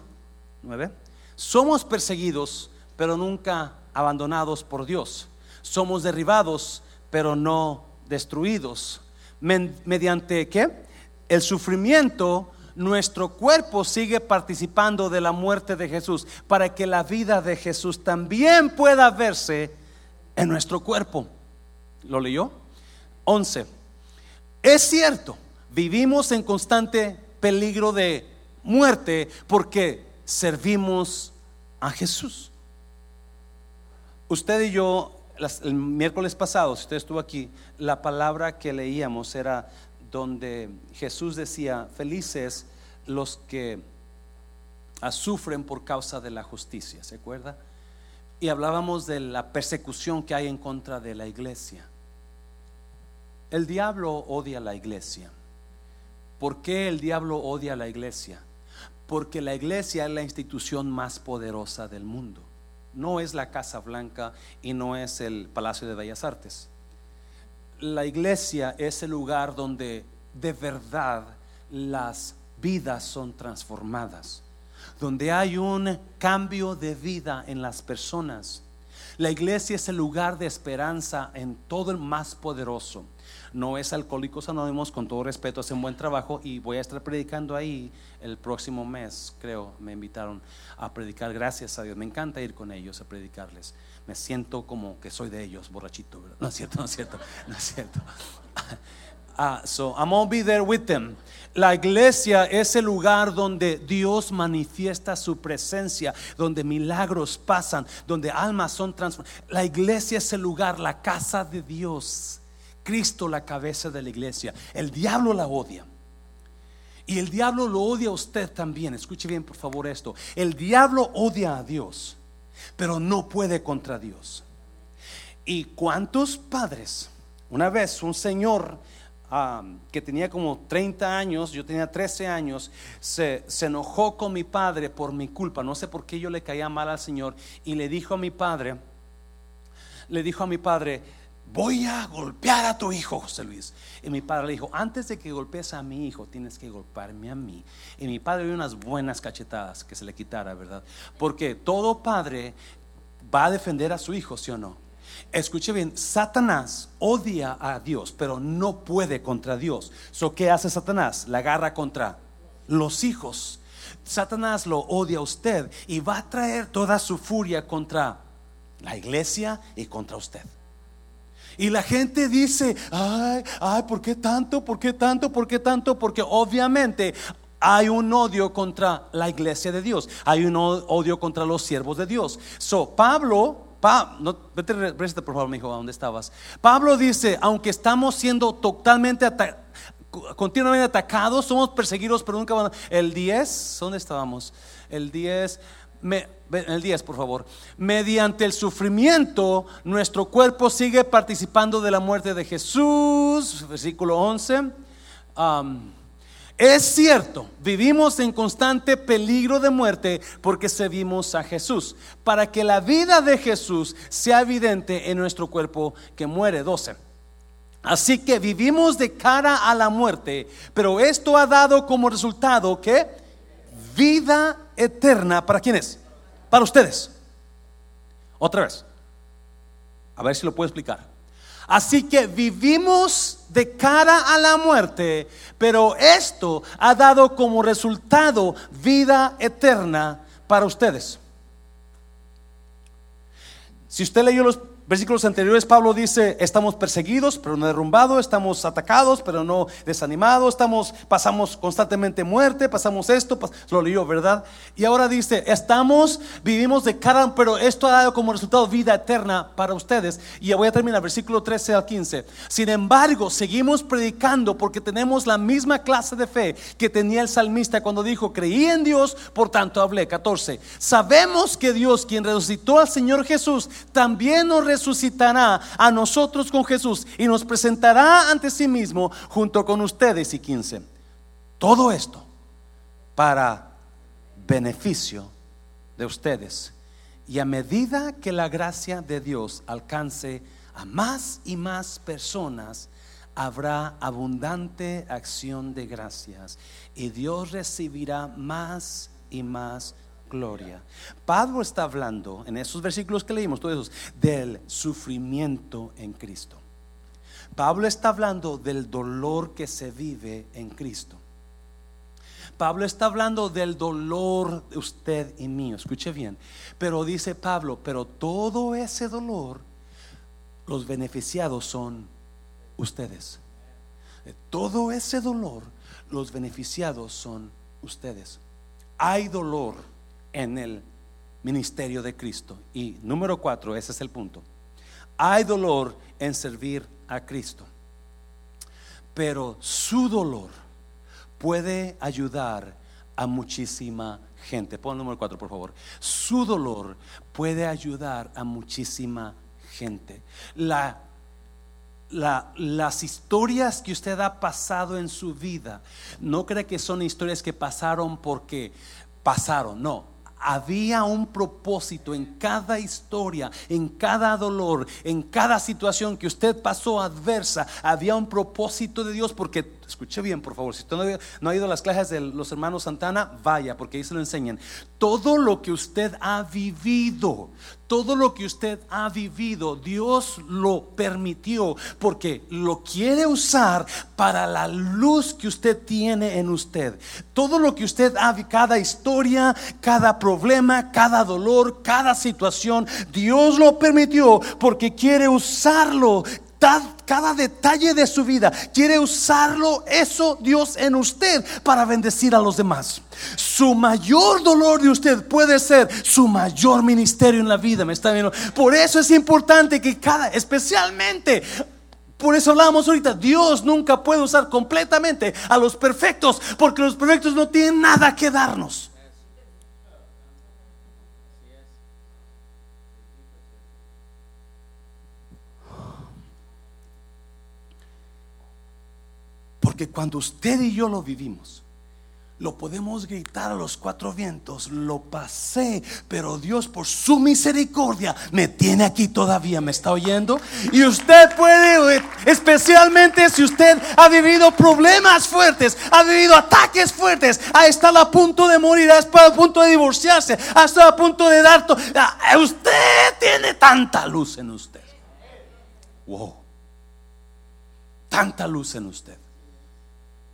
Speaker 1: 9. Somos perseguidos, pero nunca abandonados por Dios. Somos derribados, pero no destruidos. ¿Mediante qué? El sufrimiento, nuestro cuerpo sigue participando de la muerte de Jesús, para que la vida de Jesús también pueda verse en nuestro cuerpo. ¿Lo leyó? 11. Es cierto, vivimos en constante peligro de muerte porque servimos a Jesús. Usted y yo, el miércoles pasado, si usted estuvo aquí, la palabra que leíamos era donde Jesús decía, felices los que sufren por causa de la justicia, ¿se acuerda? Y hablábamos de la persecución que hay en contra de la iglesia. El diablo odia la iglesia. ¿Por qué el diablo odia a la iglesia? Porque la iglesia es la institución más poderosa del mundo. No es la Casa Blanca y no es el Palacio de Bellas Artes. La iglesia es el lugar donde de verdad las vidas son transformadas, donde hay un cambio de vida en las personas. La iglesia es el lugar de esperanza en todo el más poderoso. No es Alcohólicos Anónimos, con todo respeto, hacen buen trabajo y voy a estar predicando ahí el próximo mes, creo, me invitaron a predicar, gracias a Dios, me encanta ir con ellos a predicarles, me siento como que soy de ellos, borrachito, No es cierto, no es cierto, no es cierto. [laughs] Ah, so I'm gonna be there with them. La iglesia es el lugar donde Dios manifiesta su presencia, donde milagros pasan, donde almas son transformadas. La iglesia es el lugar, la casa de Dios. Cristo la cabeza de la iglesia. El diablo la odia. Y el diablo lo odia a usted también. Escuche bien, por favor, esto. El diablo odia a Dios, pero no puede contra Dios. ¿Y cuántos padres? Una vez un señor que tenía como 30 años, yo tenía 13 años, se, se enojó con mi padre por mi culpa. No sé por qué yo le caía mal al Señor. Y le dijo a mi padre, le dijo a mi padre, voy a golpear a tu hijo, José Luis. Y mi padre le dijo, antes de que golpees a mi hijo, tienes que golpearme a mí. Y mi padre dio unas buenas cachetadas que se le quitara, ¿verdad? Porque todo padre va a defender a su hijo, ¿sí o no? Escuche bien, Satanás odia a Dios, pero no puede contra Dios. So, ¿Qué hace Satanás? La agarra contra los hijos. Satanás lo odia a usted y va a traer toda su furia contra la iglesia y contra usted. Y la gente dice, ay, ay, ¿por qué tanto? ¿Por qué tanto? ¿Por qué tanto? Porque obviamente hay un odio contra la iglesia de Dios, hay un odio contra los siervos de Dios. So, Pablo, pa, no, vete, por favor, mi hijo, ¿a dónde estabas? Pablo dice, aunque estamos siendo totalmente continuamente atacados, somos perseguidos, pero nunca van. El 10, ¿dónde estábamos? El 10 el 10 por favor, mediante el sufrimiento nuestro cuerpo sigue participando de la muerte de Jesús, versículo 11. es cierto, vivimos en constante peligro de muerte porque servimos a Jesús, para que la vida de Jesús sea evidente en nuestro cuerpo que muere. 12. Así que vivimos de cara a la muerte, pero esto ha dado como resultado que vida eterna, ¿para quiénes? Para ustedes. Otra vez. A ver si lo puedo explicar. Así que vivimos de cara a la muerte, pero esto ha dado como resultado vida eterna para ustedes. Si usted leyó los versículos anteriores Pablo dice, estamos perseguidos, pero no derrumbados, estamos atacados, pero no desanimados, estamos, pasamos constantemente muerte, pasamos esto, lo leyó, ¿verdad? Y ahora dice, estamos, vivimos de cara, pero esto ha dado como resultado vida eterna para ustedes. Y voy a terminar, versículo 13 al 15. Sin embargo, seguimos predicando porque tenemos la misma clase de fe que tenía el salmista cuando dijo, creí en Dios, por tanto hablé. 14. Sabemos que Dios, quien resucitó al Señor Jesús, también nos resucitará a nosotros con Jesús y nos presentará ante sí mismo junto con ustedes. Y 15. Todo esto para beneficio de ustedes. Y a medida que la gracia de Dios alcance a más y más personas, habrá abundante acción de gracias y Dios recibirá más y más gloria. Pablo está hablando en esos versículos que leímos, todos esos, del sufrimiento en Cristo. Pablo está hablando del dolor que se vive en Cristo. Pablo está hablando del dolor de usted y mío, escuche bien. Pero dice Pablo, pero todo ese dolor, los beneficiados son ustedes. todo ese dolor, los beneficiados son ustedes. Hay dolor en el ministerio de Cristo. Y número cuatro, ese es el punto. Hay dolor en servir a Cristo. Pero su dolor puede ayudar a muchísima gente. Pon el número cuatro, por favor. Su dolor puede ayudar a muchísima gente. La, la, las historias que usted ha pasado en su vida, no cree que son historias que pasaron porque pasaron, no había un propósito en cada historia, en cada dolor, en cada situación que usted pasó adversa. Había un propósito de Dios porque, escuche bien por favor, si usted no ha ido a las clases de los hermanos Santana, vaya, porque ahí se lo enseñan. Todo lo que usted ha vivido, todo lo que usted ha vivido, Dios lo permitió porque lo quiere usar para la luz que usted tiene en usted. Todo lo que usted ha, cada historia, cada problema, cada dolor, cada situación, Dios lo permitió porque quiere usarlo cada detalle de su vida. Quiere usarlo eso Dios en usted para bendecir a los demás. Su mayor dolor de usted puede ser su mayor ministerio en la vida. ¿Me está viendo? Por eso es importante que cada, especialmente por eso hablamos ahorita, Dios nunca puede usar completamente a los perfectos, porque los perfectos no tienen nada que darnos. Porque cuando usted y yo lo vivimos, lo podemos gritar a los cuatro vientos, lo pasé, pero Dios por su misericordia me tiene aquí todavía, ¿me está oyendo? Y usted puede, especialmente si usted ha vivido problemas fuertes, ha vivido ataques fuertes, ha estado a punto de morir, ha estado a punto de divorciarse, ha estado a punto de dar... Ah, usted tiene tanta luz en usted. Wow. Tanta luz en usted.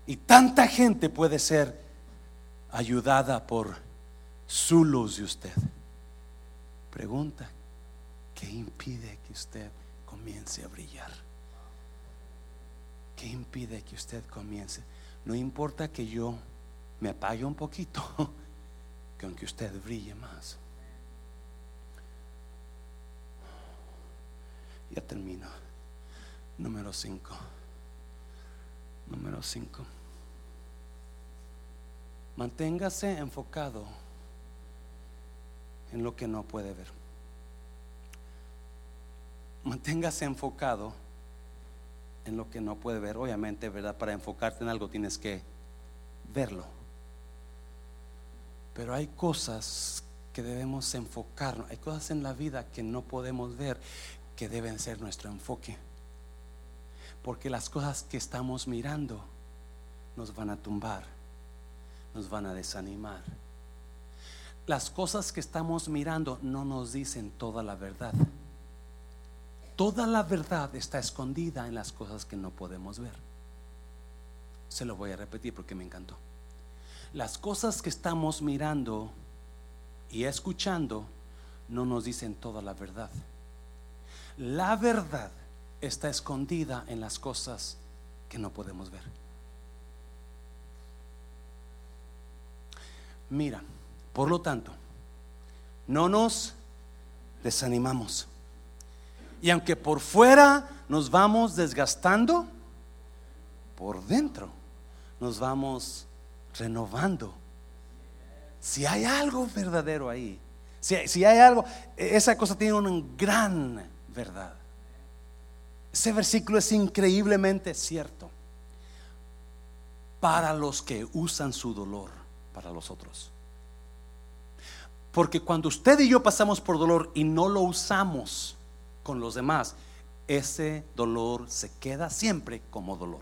Speaker 1: Y tanta gente puede ser ayudada por su luz de usted. Pregunta, ¿qué impide que usted comience a brillar? ¿Qué impide que usted comience? No importa que yo me apague un poquito, [laughs] que aunque usted brille más. Ya termino. Número 5. Número 5. Manténgase enfocado en lo que no puede ver. Manténgase enfocado en lo que no puede ver. Obviamente, ¿verdad? Para enfocarte en algo tienes que verlo. Pero hay cosas que debemos enfocarnos. Hay cosas en la vida que no podemos ver que deben ser nuestro enfoque. Porque las cosas que estamos mirando nos van a tumbar nos van a desanimar. Las cosas que estamos mirando no nos dicen toda la verdad. Toda la verdad está escondida en las cosas que no podemos ver. Se lo voy a repetir porque me encantó. Las cosas que estamos mirando y escuchando no nos dicen toda la verdad. La verdad está escondida en las cosas que no podemos ver. Mira, por lo tanto, no nos desanimamos. Y aunque por fuera nos vamos desgastando, por dentro nos vamos renovando. Si hay algo verdadero ahí, si, si hay algo, esa cosa tiene una gran verdad. Ese versículo es increíblemente cierto para los que usan su dolor para los otros. Porque cuando usted y yo pasamos por dolor y no lo usamos con los demás, ese dolor se queda siempre como dolor.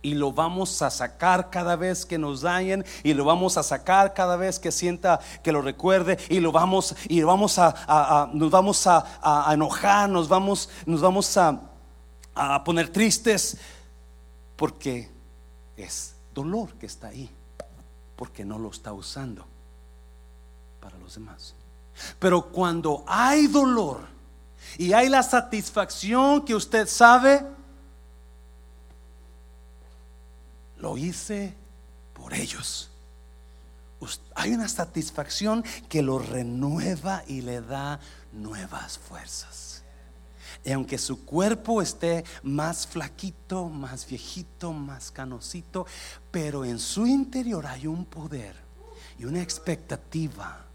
Speaker 1: Y lo vamos a sacar cada vez que nos dañen y lo vamos a sacar cada vez que sienta que lo recuerde y lo vamos y vamos a, nos vamos a, enojar, nos vamos nos vamos a, a poner tristes porque es dolor que está ahí porque no lo está usando para los demás. Pero cuando hay dolor y hay la satisfacción que usted sabe, lo hice por ellos. Hay una satisfacción que lo renueva y le da nuevas fuerzas. Y aunque su cuerpo esté más flaquito, más viejito, más canosito, pero en su interior hay un poder y una expectativa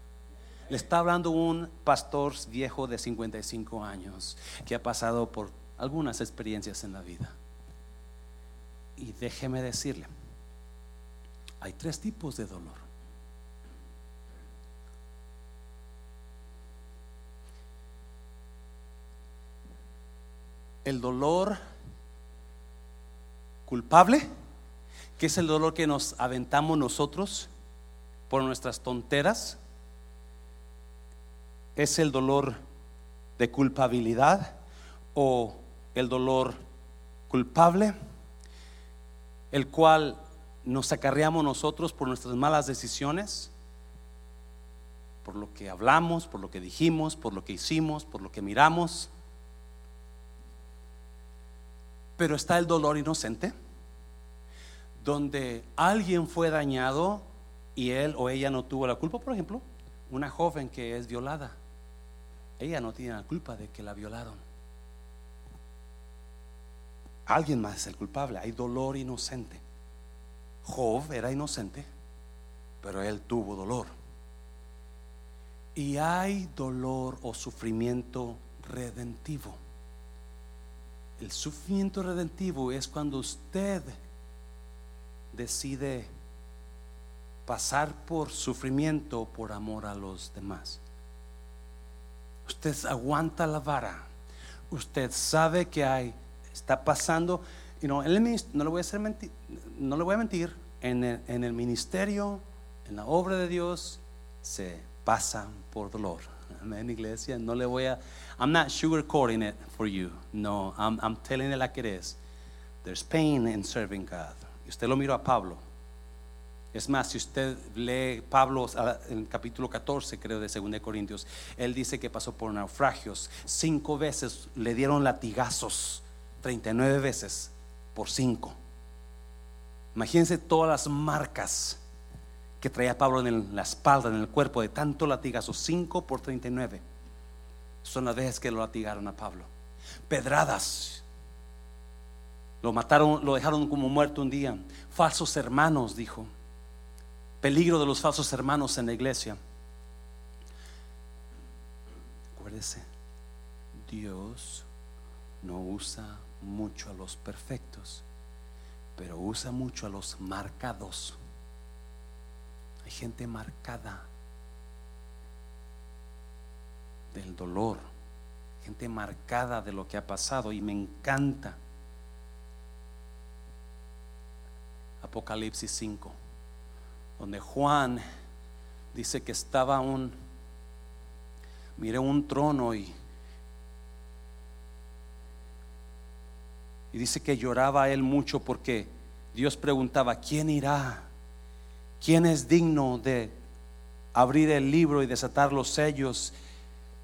Speaker 1: le está hablando un pastor viejo de 55 años que ha pasado por algunas experiencias en la vida. Y déjeme decirle, hay tres tipos de dolor. El dolor culpable, que es el dolor que nos aventamos nosotros por nuestras tonteras es el dolor de culpabilidad o el dolor culpable, el cual nos acarreamos nosotros por nuestras malas decisiones, por lo que hablamos, por lo que dijimos, por lo que hicimos, por lo que miramos. Pero está el dolor inocente, donde alguien fue dañado y él o ella no tuvo la culpa, por ejemplo, una joven que es violada ella no tiene la culpa de que la violaron. Alguien más es el culpable. Hay dolor inocente. Job era inocente, pero él tuvo dolor. Y hay dolor o sufrimiento redentivo. El sufrimiento redentivo es cuando usted decide pasar por sufrimiento por amor a los demás. Usted aguanta la vara. Usted sabe que hay, está pasando. y no le voy a mentir, no le voy a mentir. En el, en el ministerio, en la obra de Dios, se pasan por dolor. Amén, iglesia. No le voy a. I'm not sugarcoating it for you. No, I'm, I'm telling it like it is. There's pain in serving God. Y usted lo miró a Pablo. Es más, si usted lee Pablo en el capítulo 14, creo, de 2 Corintios, él dice que pasó por naufragios. Cinco veces le dieron latigazos, 39 veces por cinco. Imagínense todas las marcas que traía Pablo en la espalda, en el cuerpo, de tanto latigazo, 5 por 39. Son las veces que lo latigaron a Pablo. Pedradas. Lo mataron, lo dejaron como muerto un día. Falsos hermanos, dijo peligro de los falsos hermanos en la iglesia. Acuérdese, Dios no usa mucho a los perfectos, pero usa mucho a los marcados. Hay gente marcada del dolor, gente marcada de lo que ha pasado y me encanta. Apocalipsis 5 donde Juan dice que estaba un, miré un trono y, y dice que lloraba él mucho porque Dios preguntaba, ¿quién irá? ¿Quién es digno de abrir el libro y desatar los sellos?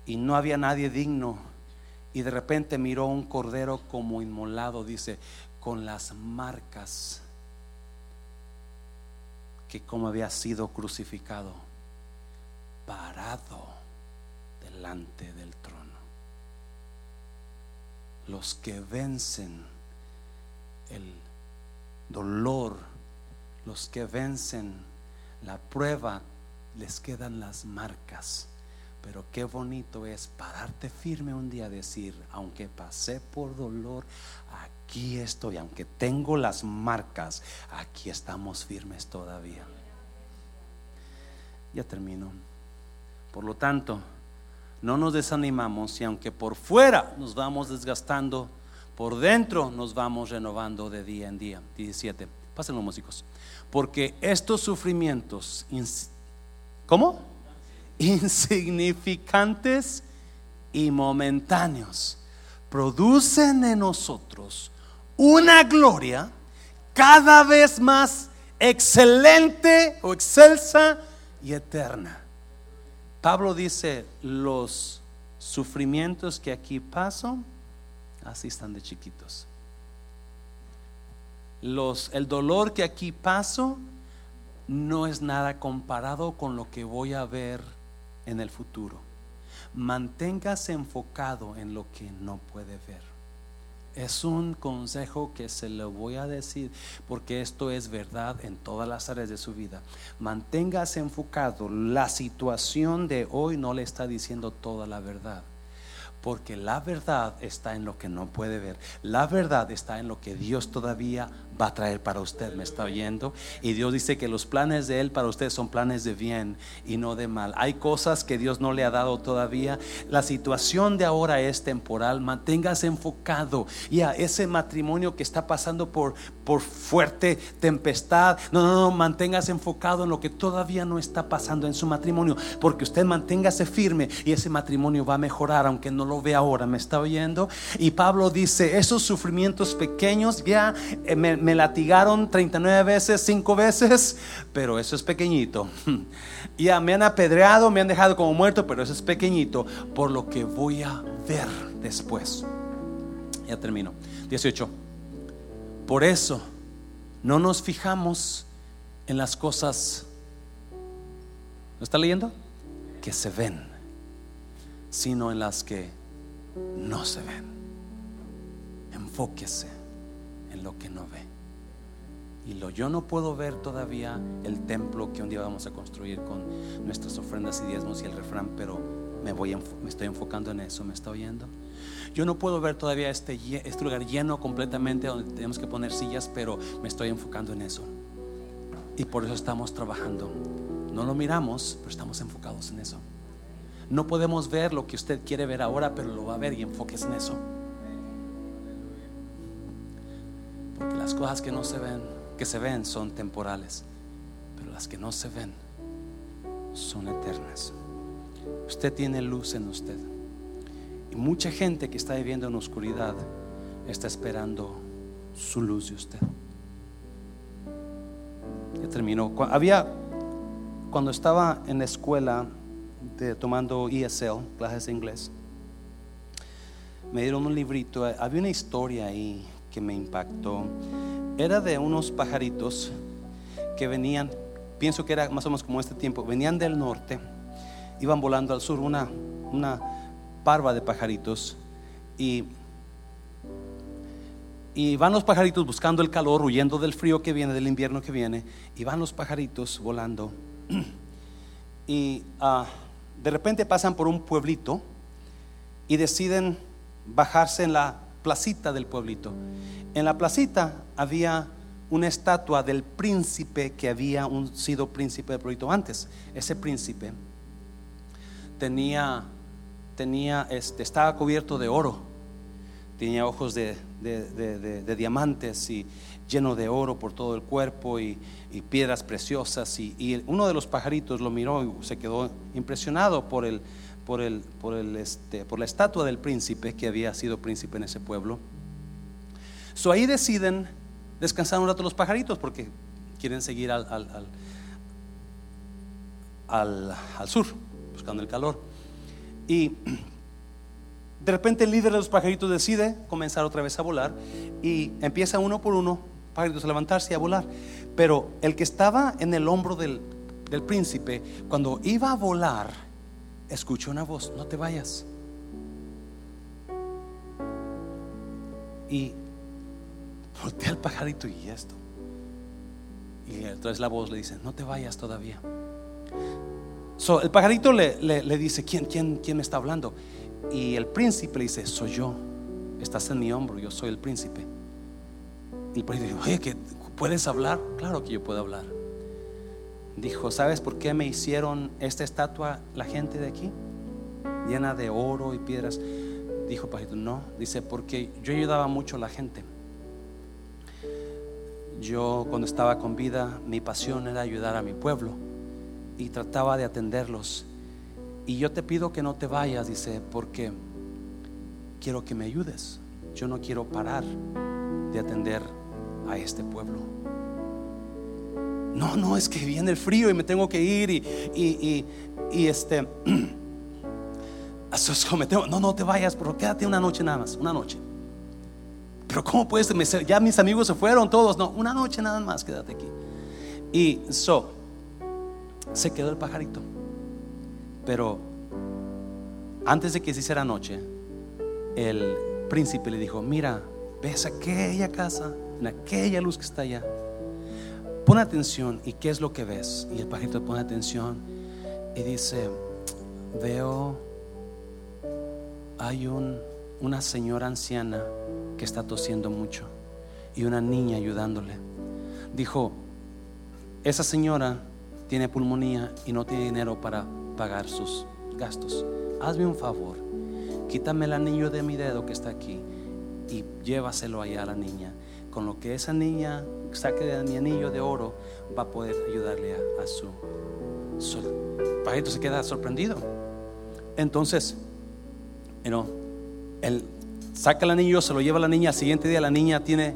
Speaker 1: Y no había nadie digno. Y de repente miró un cordero como inmolado, dice, con las marcas que como había sido crucificado, parado delante del trono. Los que vencen el dolor, los que vencen la prueba, les quedan las marcas. Pero qué bonito es pararte firme un día, decir, aunque pasé por dolor, aquí estoy, aunque tengo las marcas, aquí estamos firmes todavía. Ya termino. Por lo tanto, no nos desanimamos y aunque por fuera nos vamos desgastando, por dentro nos vamos renovando de día en día. 17. Pasen los músicos. Porque estos sufrimientos, ¿cómo? Insignificantes y momentáneos, producen en nosotros una gloria cada vez más excelente o excelsa y eterna. Pablo dice, los sufrimientos que aquí paso, así están de chiquitos. Los, el dolor que aquí paso no es nada comparado con lo que voy a ver en el futuro. Manténgase enfocado en lo que no puede ver. Es un consejo que se lo voy a decir porque esto es verdad en todas las áreas de su vida. Manténgase enfocado. La situación de hoy no le está diciendo toda la verdad. Porque la verdad está en lo que no puede ver. La verdad está en lo que Dios todavía va a traer para usted. ¿Me está oyendo? Y Dios dice que los planes de Él para usted son planes de bien y no de mal. Hay cosas que Dios no le ha dado todavía. La situación de ahora es temporal. Manténgase enfocado. Y a ese matrimonio que está pasando por, por fuerte tempestad. No, no, no. Manténgase enfocado en lo que todavía no está pasando en su matrimonio. Porque usted manténgase firme y ese matrimonio va a mejorar aunque no lo ve ahora, ¿me está oyendo? Y Pablo dice, esos sufrimientos pequeños ya eh, me, latigaron 39 veces, 5 veces, pero eso es pequeñito. [laughs] Ya me han apedreado, me han dejado como muerto, pero eso es pequeñito por lo que voy a ver después. Ya termino. 18. Por eso no nos fijamos en las cosas. ¿Lo está leyendo? Que se ven, sino en las que no se ven. Enfóquese en lo que no ve. Yo no puedo ver todavía el templo que un día vamos a construir con nuestras ofrendas y diezmos y el refrán, pero me, voy, me estoy enfocando en eso, ¿me está oyendo? Yo no puedo ver todavía este, este lugar lleno completamente donde tenemos que poner sillas, pero me estoy enfocando en eso. Y por eso estamos trabajando. No lo miramos, pero estamos enfocados en eso. No podemos ver lo que usted quiere ver ahora, pero lo va a ver y enfoques en eso. Porque las cosas que no se ven, que se ven son temporales, pero las que no se ven son eternas. Usted tiene luz en usted. Y mucha gente que está viviendo en oscuridad está esperando su luz de usted. Ya terminó. Había, cuando estaba en la escuela, tomando ESL, clases de inglés, me dieron un librito. Había una historia ahí que me impactó. Era de unos pajaritos que venían, pienso que era más o menos como este tiempo, venían del norte, iban volando al sur, una, una parva de pajaritos, y, y van los pajaritos buscando el calor, huyendo del frío que viene, del invierno que viene, y van los pajaritos volando. [clears throat] y uh, de repente pasan por un pueblito y deciden bajarse en la placita del pueblito. En la placita había una estatua del príncipe que había sido príncipe del pueblito antes. Ese príncipe tenía, tenía este, estaba cubierto de oro, tenía ojos de, de diamantes y lleno de oro por todo el cuerpo y, piedras preciosas. Y, uno de los pajaritos lo miró y se quedó impresionado por, el, por, el, por, el, este, por la estatua del príncipe que había sido príncipe en ese pueblo. So ahí deciden descansar un rato los pajaritos porque quieren seguir al, al, al, sur, buscando el calor. Y de repente el líder de los pajaritos decide comenzar otra vez a volar y empieza uno por uno pajaritos a levantarse y a volar. Pero el que estaba en el hombro del, del príncipe, cuando iba a volar, escuchó una voz, no te vayas. Y voltea al pajarito y esto. Y entonces la voz le dice, no te vayas todavía. El pajarito le, le, dice, ¿quién, quién, ¿quién me está hablando? Y el príncipe le dice, soy yo. Estás en mi hombro, yo soy el príncipe. Y el pajarito dice, oye, ¿que ¿puedes hablar? Claro que yo puedo hablar. Dijo, ¿sabes por qué me hicieron esta estatua la gente de aquí? Llena de oro y piedras. Dijo el pajarito, no. Dice, porque yo ayudaba mucho a la gente. Yo cuando estaba con vida, mi pasión era ayudar a mi pueblo y trataba de atenderlos. Y yo te pido que no te vayas, dice, porque quiero que me ayudes. Yo no quiero parar de atender a este pueblo. No, no, es que viene el frío y me tengo que ir y, y, y, este... [clears throat] no, no te vayas, pero quédate una noche nada más, una noche. Pero ¿cómo puedes? Ya mis amigos se fueron todos. No, una noche nada más, quédate aquí. Y so, se quedó el pajarito. Pero antes de que se hiciera noche, el príncipe le dijo, mira, ves aquella casa, en aquella luz que está allá. Pon atención y qué es lo que ves. Y el pajarito pone atención y dice, veo, hay un, una señora anciana que está tosiendo mucho y una niña ayudándole. Dijo, esa señora tiene pulmonía y no tiene dinero para pagar sus gastos. Hazme un favor, quítame el anillo de mi dedo que está aquí y llévaselo allá a la niña. Con lo que esa niña saque de mi anillo de oro, va a poder ayudarle a, su, su se queda sorprendido. Entonces, you el saca el anillo, se lo lleva a la niña, al siguiente día la niña tiene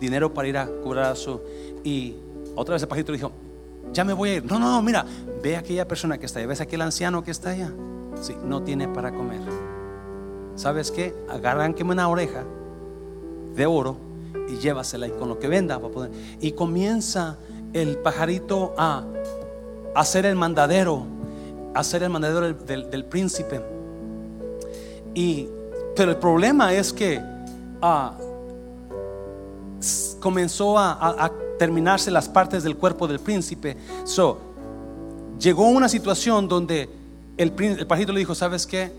Speaker 1: dinero para ir a curar a su... Y otra vez el pajarito dijo, ya me voy a ir. No, no, no, mira, ve a aquella persona que está ahí, ves a aquel anciano que está allá. Sí, no tiene para comer. ¿Sabes qué? que una oreja de oro y llévasela y con lo que venda a poder. Y comienza el pajarito a hacer el mandadero, a hacer el mandadero del, del príncipe. Y pero el problema es que ah, comenzó a, terminarse las partes del cuerpo del príncipe. So, llegó una situación donde el, pajito le dijo, ¿sabes qué?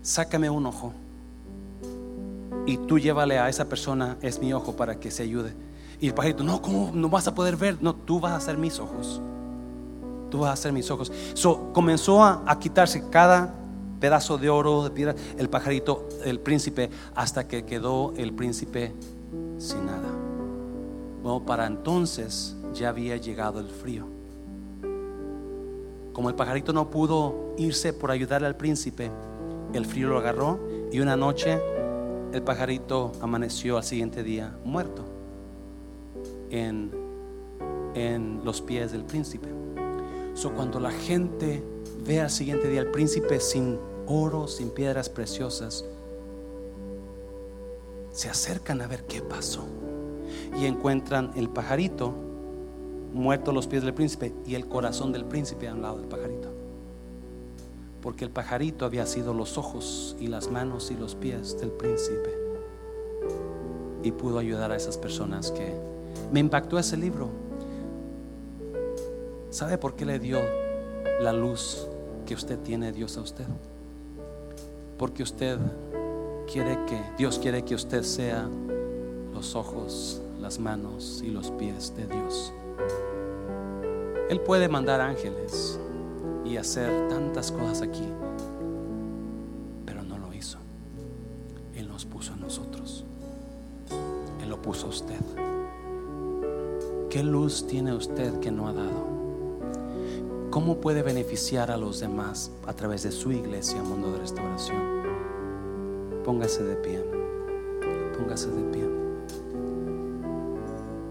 Speaker 1: Sácame un ojo. Y tú llévale a esa persona, es mi ojo, para que se ayude. Y el pajito, no, ¿cómo no vas a poder ver? No, tú vas a ser mis ojos. Tú vas a ser mis ojos. So, comenzó a quitarse cada pedazo de oro, de piedra, el pajarito, el príncipe, hasta que quedó el príncipe sin nada. Bueno, para entonces ya había llegado el frío. Como el pajarito no pudo irse por ayudarle al príncipe, el frío lo agarró y una noche el pajarito amaneció al siguiente día muerto en, en los pies del príncipe. So, cuando la gente ve al siguiente día al príncipe sin oro, sin piedras preciosas, se acercan a ver qué pasó y encuentran el pajarito muerto a los pies del príncipe y el corazón del príncipe a un lado del pajarito. Porque el pajarito había sido los ojos y las manos y los pies del príncipe. Y pudo ayudar a esas personas que me impactó ese libro. ¿Sabe por qué le dio la luz que usted tiene Dios a usted? Porque usted quiere que, Dios quiere que usted sea los ojos, las manos y los pies de Dios. Él puede mandar ángeles y hacer tantas cosas aquí, pero no lo hizo. Él nos puso a nosotros. Él lo puso a usted. ¿Qué luz tiene usted que no ha dado? ¿Cómo puede beneficiar a los demás a través de su iglesia, Mundo de Restauración? Póngase de pie. Póngase de pie.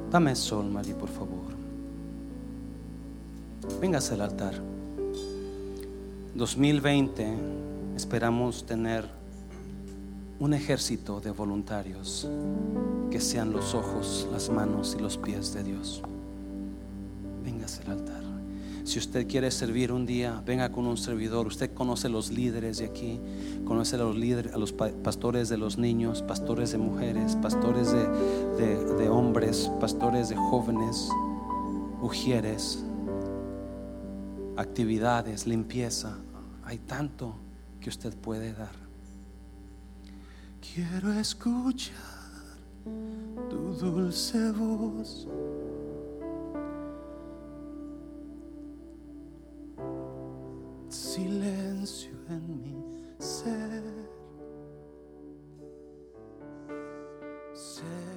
Speaker 1: Dame sol, Mari, por favor. Véngase al altar. 2020 esperamos tener un ejército de voluntarios que sean los ojos, las manos y los pies de Dios. Véngase al altar. Si usted quiere servir un día, venga con un servidor. Usted conoce los líderes de aquí, conoce a los líderes, a los pastores de los niños, pastores de mujeres, pastores de, de hombres, pastores de jóvenes, ujieres, actividades, limpieza. Hay tanto que usted puede dar. Quiero escuchar tu dulce voz silencio en mi ser. ser.